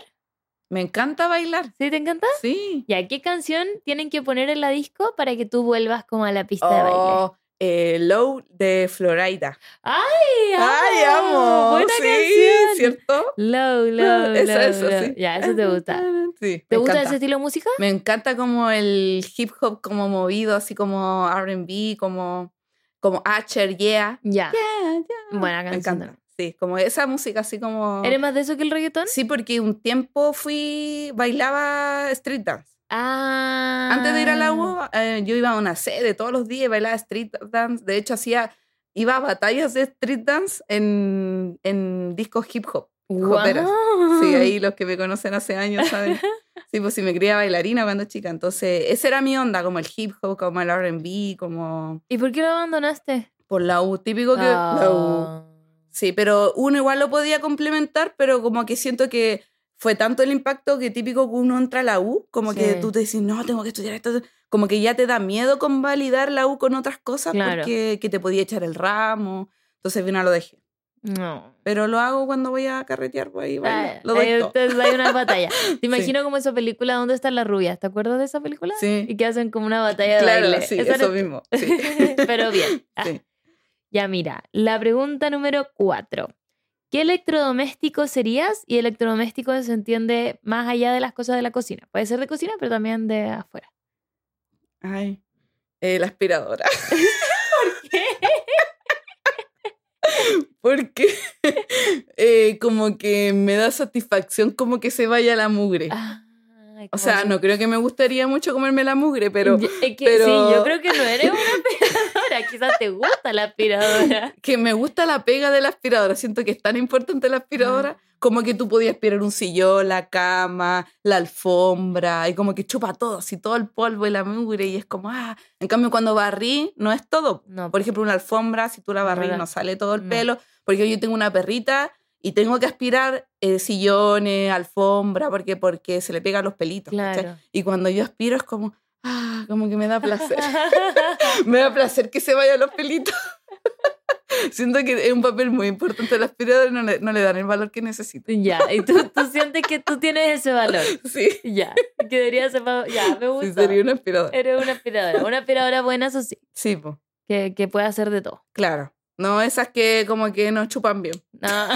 Me encanta bailar. ¿Sí te encanta? Sí. ¿Y qué canción tienen que poner en la disco para que tú vuelvas como a la pista de baile? Oh, eh, Low de Florida. ¡Ay! Amo. ¡Ay, amo! Buena sí, canción. ¿cierto? Low, low, eso, low, eso, sí. Ya, eso te gusta. Sí. ¿Te gusta ese estilo de música? Me encanta como el hip hop como movido, así como RB, como, como Asher, yeah. Ya. Yeah, yeah. Buena canción. Me encanta. Sí, como esa música así como... ¿Eres más de eso que el reggaetón? Sí, porque un tiempo fui, bailaba street dance. Ah. Antes de ir a la U, eh, yo iba a una sede todos los días, bailaba street dance. De hecho, hacía, iba a batallas de street dance en, en discos hip hop. Sí, ahí los que me conocen hace años saben. Sí, pues sí, me creía bailarina cuando chica. Entonces, esa era mi onda, como el hip hop, como el RB, como. ¿Y por qué lo abandonaste? Por la U, típico que. La U. Ah. Sí, pero uno igual lo podía complementar, pero como que siento que fue tanto el impacto que típico que uno entra a la U, como que tú te decís, no, tengo que estudiar esto, como que ya te da miedo convalidar la U con otras cosas porque que te podía echar el ramo, entonces al final lo dejé. No. Pero lo hago cuando voy a carretear, pues ahí ah, lo doy hay una batalla. Te imagino como esa película ¿Dónde están las rubias? ¿Te acuerdas de esa película? Sí. Y que hacen como una batalla de claro, baile. sí, eso mismo. Pero bien. Ah. Sí. Ya mira, la pregunta número cuatro. ¿Qué electrodoméstico serías? Y electrodoméstico se entiende más allá de las cosas de la cocina. Puede ser de cocina, pero también de afuera. Ay, eh, la aspiradora. ¿Por qué? Porque eh, como que me da satisfacción como que se vaya la mugre. Ah, o sea, no creo que me gustaría mucho comerme la mugre, pero... Es que, Sí, yo creo que no eres una aspiradora, quizás te gusta la aspiradora. Que me gusta la pega de la aspiradora, siento que es tan importante la aspiradora, ah. como que tú podías aspirar un sillón, la cama, la alfombra, y como que chupa todo, así todo el polvo y la mugre, y es como, ah, en cambio cuando barrí no es todo. No. Por ejemplo, una alfombra, si tú la barrí no, sale todo el pelo, porque yo tengo una perrita y tengo que aspirar eh, sillones, alfombra, porque, porque se le pegan los pelitos. Y cuando yo aspiro es como, ah, como que me da placer. me da placer que se vayan los pelitos. Siento que es un papel muy importante el aspirador no le, no le dan el valor que necesita. Ya, y tú, tú, sientes que tú tienes ese valor. Sí. Ya, que debería ser, ya, me gusta. Sí, sería una aspiradora. Eres una aspiradora. Una aspiradora buena, eso sí. Sí, pues. Que, que puede hacer de todo. Claro. No esas que como que no chupan bien. No.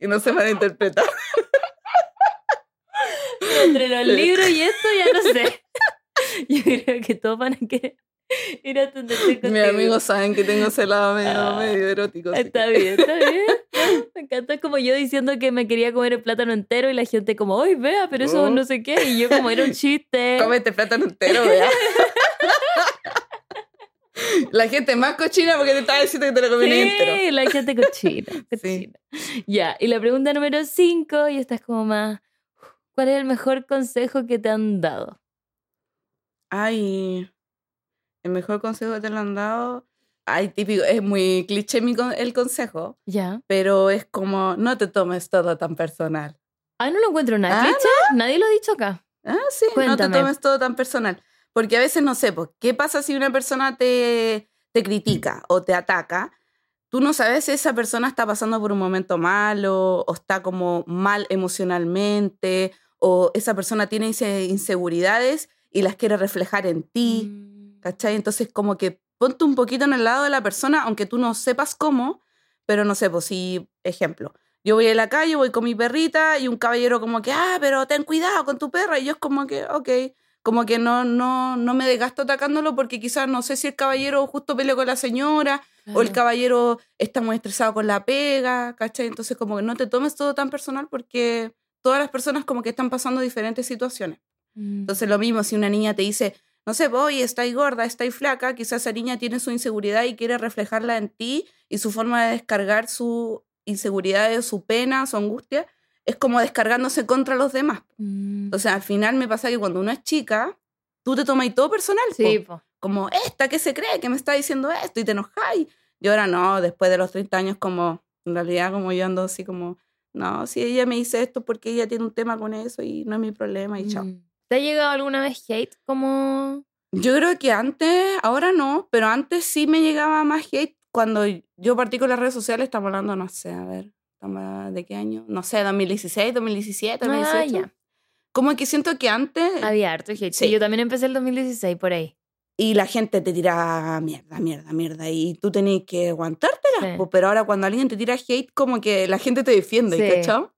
y no se van a interpretar. Entre los libros y esto ya no sé. Yo creo que todos van a querer ir a Mis amigos saben que tengo ese lado medio, ah, medio erótico. Está bien, está bien. Me encanta como yo diciendo que me quería comer el plátano entero y la gente como, ¡ay, vea! Pero eso oh. no sé qué. Y yo como, era un chiste. Cómete plátano entero, vea. La gente más cochina porque te estaba diciendo que te lo comí sí, entero. la gente cochina. cochina. Ya, y la pregunta número 5, y esta es como más, ¿cuál es el mejor consejo que te han dado? Ay, el mejor consejo que te lo han dado, ay, típico, es muy cliché mi, el consejo. Ya. Pero es como, no te tomes todo tan personal. Ay, no lo encuentro nada ¿Ah, cliché. Nadie lo ha dicho acá. Ah, sí, no te tomes todo tan personal. Porque a veces no sé, pues, ¿qué pasa si una persona te, te critica o te ataca? Tú no sabes si esa persona está pasando por un momento malo o está como mal emocionalmente o esa persona tiene inseguridades y las quiere reflejar en ti, mm. ¿cachai? Entonces como que ponte un poquito en el lado de la persona, aunque tú no sepas cómo, pero no sé, pues si, ejemplo, yo voy a la calle, voy con mi perrita y un caballero como que, ah, pero ten cuidado con tu perra y yo es como que, ok, como que no, no, no me desgasto atacándolo porque quizás no sé si el caballero justo peleó con la señora o el caballero está muy estresado con la pega, ¿cachai? Entonces como que no te tomes todo tan personal porque todas las personas como que están pasando diferentes situaciones. Mm. Entonces lo mismo, si una niña te dice, no sé, voy, estáis gorda, estáis flaca, quizás esa niña tiene su inseguridad y quiere reflejarla en ti y su forma de descargar su inseguridad, su pena, su angustia, es como descargándose contra los demás. Mm. O sea, al final me pasa que cuando uno es chica, tú te tomas todo personal. Sí, Como, esta que se cree que me está diciendo esto y te enojáis. Y ahora no, después de los 30 años, como, en realidad, como yo ando así como, no, si ella me dice esto porque ella tiene un tema con eso y no es mi problema y chao. Mm. ¿Te ha llegado alguna vez hate como...? Yo creo que antes, ahora no, pero antes sí me llegaba más hate cuando yo partí con las redes sociales, estamos hablando, no sé, a ver, ¿de qué año? No sé, 2016, 2017, 2018. Como que siento que antes... Había harto hate. Sí. yo también empecé el 2016, por ahí. Y la gente te tira mierda, mierda, mierda. Y tú tenés que aguantártela. pero ahora cuando alguien te tira hate, como que la gente te defiende, sí. ¿cachai?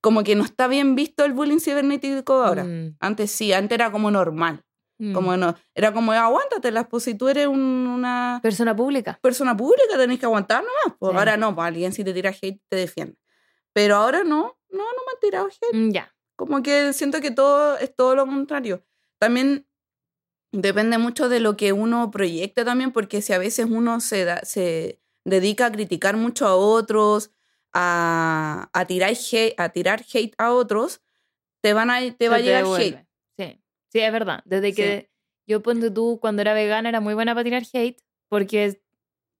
Como que no está bien visto el bullying cibernético ahora. Mm. Antes sí, antes era como normal. Como mm. no, era como, aguántate pues si tú eres una... Persona pública. Persona pública, tenés que aguantar nomás. Pues ahora no, pues alguien si te tira hate te defiende. Pero ahora no, no, no me han tirado hate. Mm, ya. Como que siento que todo es todo lo contrario. También depende mucho de lo que uno proyecte también, porque si a veces uno se, da, se dedica a criticar mucho a otros, a, a, tirar, hate, a tirar hate a otros, te, van a, te va a llegar hate. Sí, es verdad. Desde que yo, ponte tú, cuando era vegana, era muy buena para tirar hate, porque,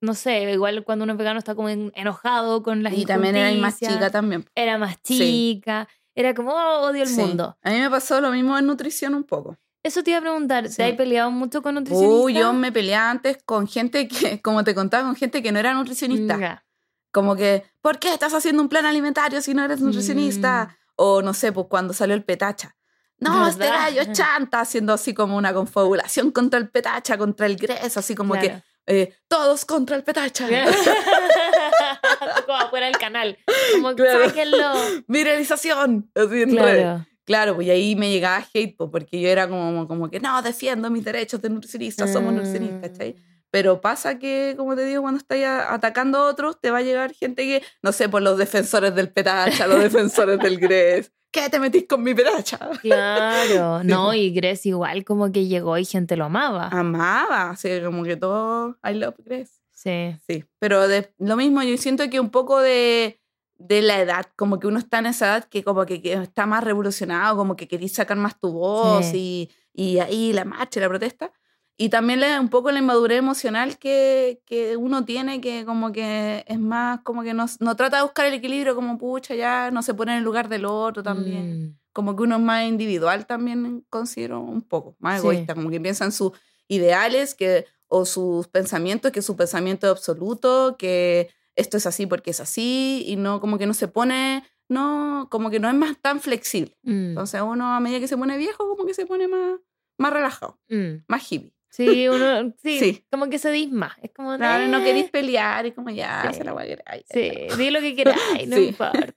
no sé, igual cuando uno es vegano está como enojado con las Y también era más chica también. Era más chica. Era como, oh, odio el mundo. A mí me pasó lo mismo en nutrición un poco. Eso te iba a preguntar, ¿te has peleado mucho con nutricionistas? Uy, yo me peleé antes con gente que, como te contaba, con gente que no era nutricionista. Como que, ¿por qué estás haciendo un plan alimentario si no eres nutricionista? Mm. O no sé, pues cuando salió el petacha no, este gallo chanta, haciendo así como una confabulación contra el petacha, contra el gres, así como que eh, todos contra el petacha. como afuera del canal. Como claro. sáquenlo. Viralización. Así en claro. Claro, pues ahí me llegaba hate, pues, porque yo era como, como que no, defiendo mis derechos de nutricionista, somos nutricionistas, ¿cachai? Mm. Pero pasa que, como te digo, cuando estás atacando a otros, te va a llegar gente que, no sé, por los defensores del petacha, los defensores del GRES. ¿Qué te metís con mi petacha? Claro, no, y Gres igual como que llegó y gente lo amaba. Amaba, así como que todo, I love Gres. Sí. Sí, pero de, lo mismo, yo siento que un poco de, de la edad, como que uno está en esa edad que como que, está más revolucionado, como que querís sacar más tu voz y, y ahí la marcha y la protesta. Y también le, un poco la inmadurez emocional que, que, uno tiene, que como que es más, como que no, no, trata de buscar el equilibrio, como pucha, ya no se pone en el lugar del otro también. Mm. Como que uno es más individual también, considero un poco, más egoísta, como que piensa en sus ideales que, o sus pensamientos, que su pensamiento es absoluto, que esto es así porque es así, y no, como que no se pone, no, como que no es más tan flexible. Mm. Entonces uno a medida que se pone viejo, como que se pone más, más relajado, mm. más hippie. Sí, uno, sí, como que se disma. Es como, claro, no queréis pelear, y como ya, se la voy a Sí, di lo que queráis, no importa.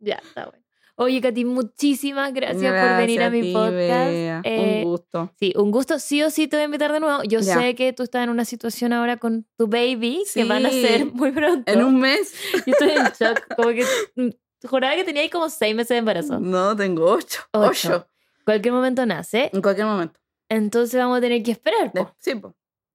Ya, está bueno. Oye, Katy, muchísimas gracias, por venir a mi podcast. un eh, gusto. Sí, un gusto. Sí o sí te voy a invitar de nuevo. Yo sé que tú estás en una situación ahora con tu baby, que van a ser muy pronto. En un mes. Yo estoy en shock. Como que juraba que tenía ahí como seis meses de embarazo. No, tengo ocho. Ocho. Cualquier momento nace. En cualquier momento. Entonces vamos a tener que esperar. sí, pues.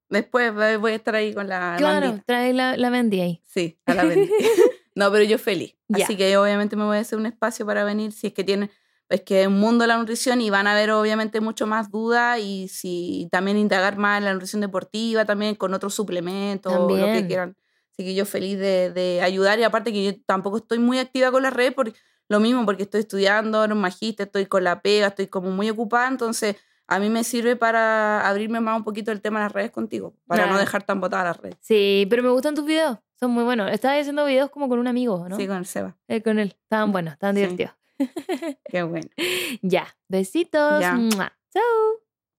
Después voy a estar ahí con la. Claro, trae la, la Bendy ahí. Sí, a la Bendy. no, pero yo feliz. Así que obviamente me voy a hacer un espacio para venir si es que tienen. Es que es un mundo de la nutrición y van a haber obviamente mucho más dudas y si también indagar más en la nutrición deportiva, también con otros suplementos lo que quieran. Así que yo feliz de, de, ayudar y aparte que yo tampoco estoy muy activa con la red por lo mismo, porque estoy estudiando, en un magíster, estoy con la pega, estoy como muy ocupada, entonces a mí me sirve para abrirme más un poquito el tema de las redes contigo, para no dejar tan botadas las redes. Sí, pero me gustan tus videos, son muy buenos. Estabas haciendo videos como con un amigo, ¿no? Sí, con el Seba. Eh, con él, estaban buenos, estaban divertidos. Qué bueno. ya, besitos. Ya. Chao.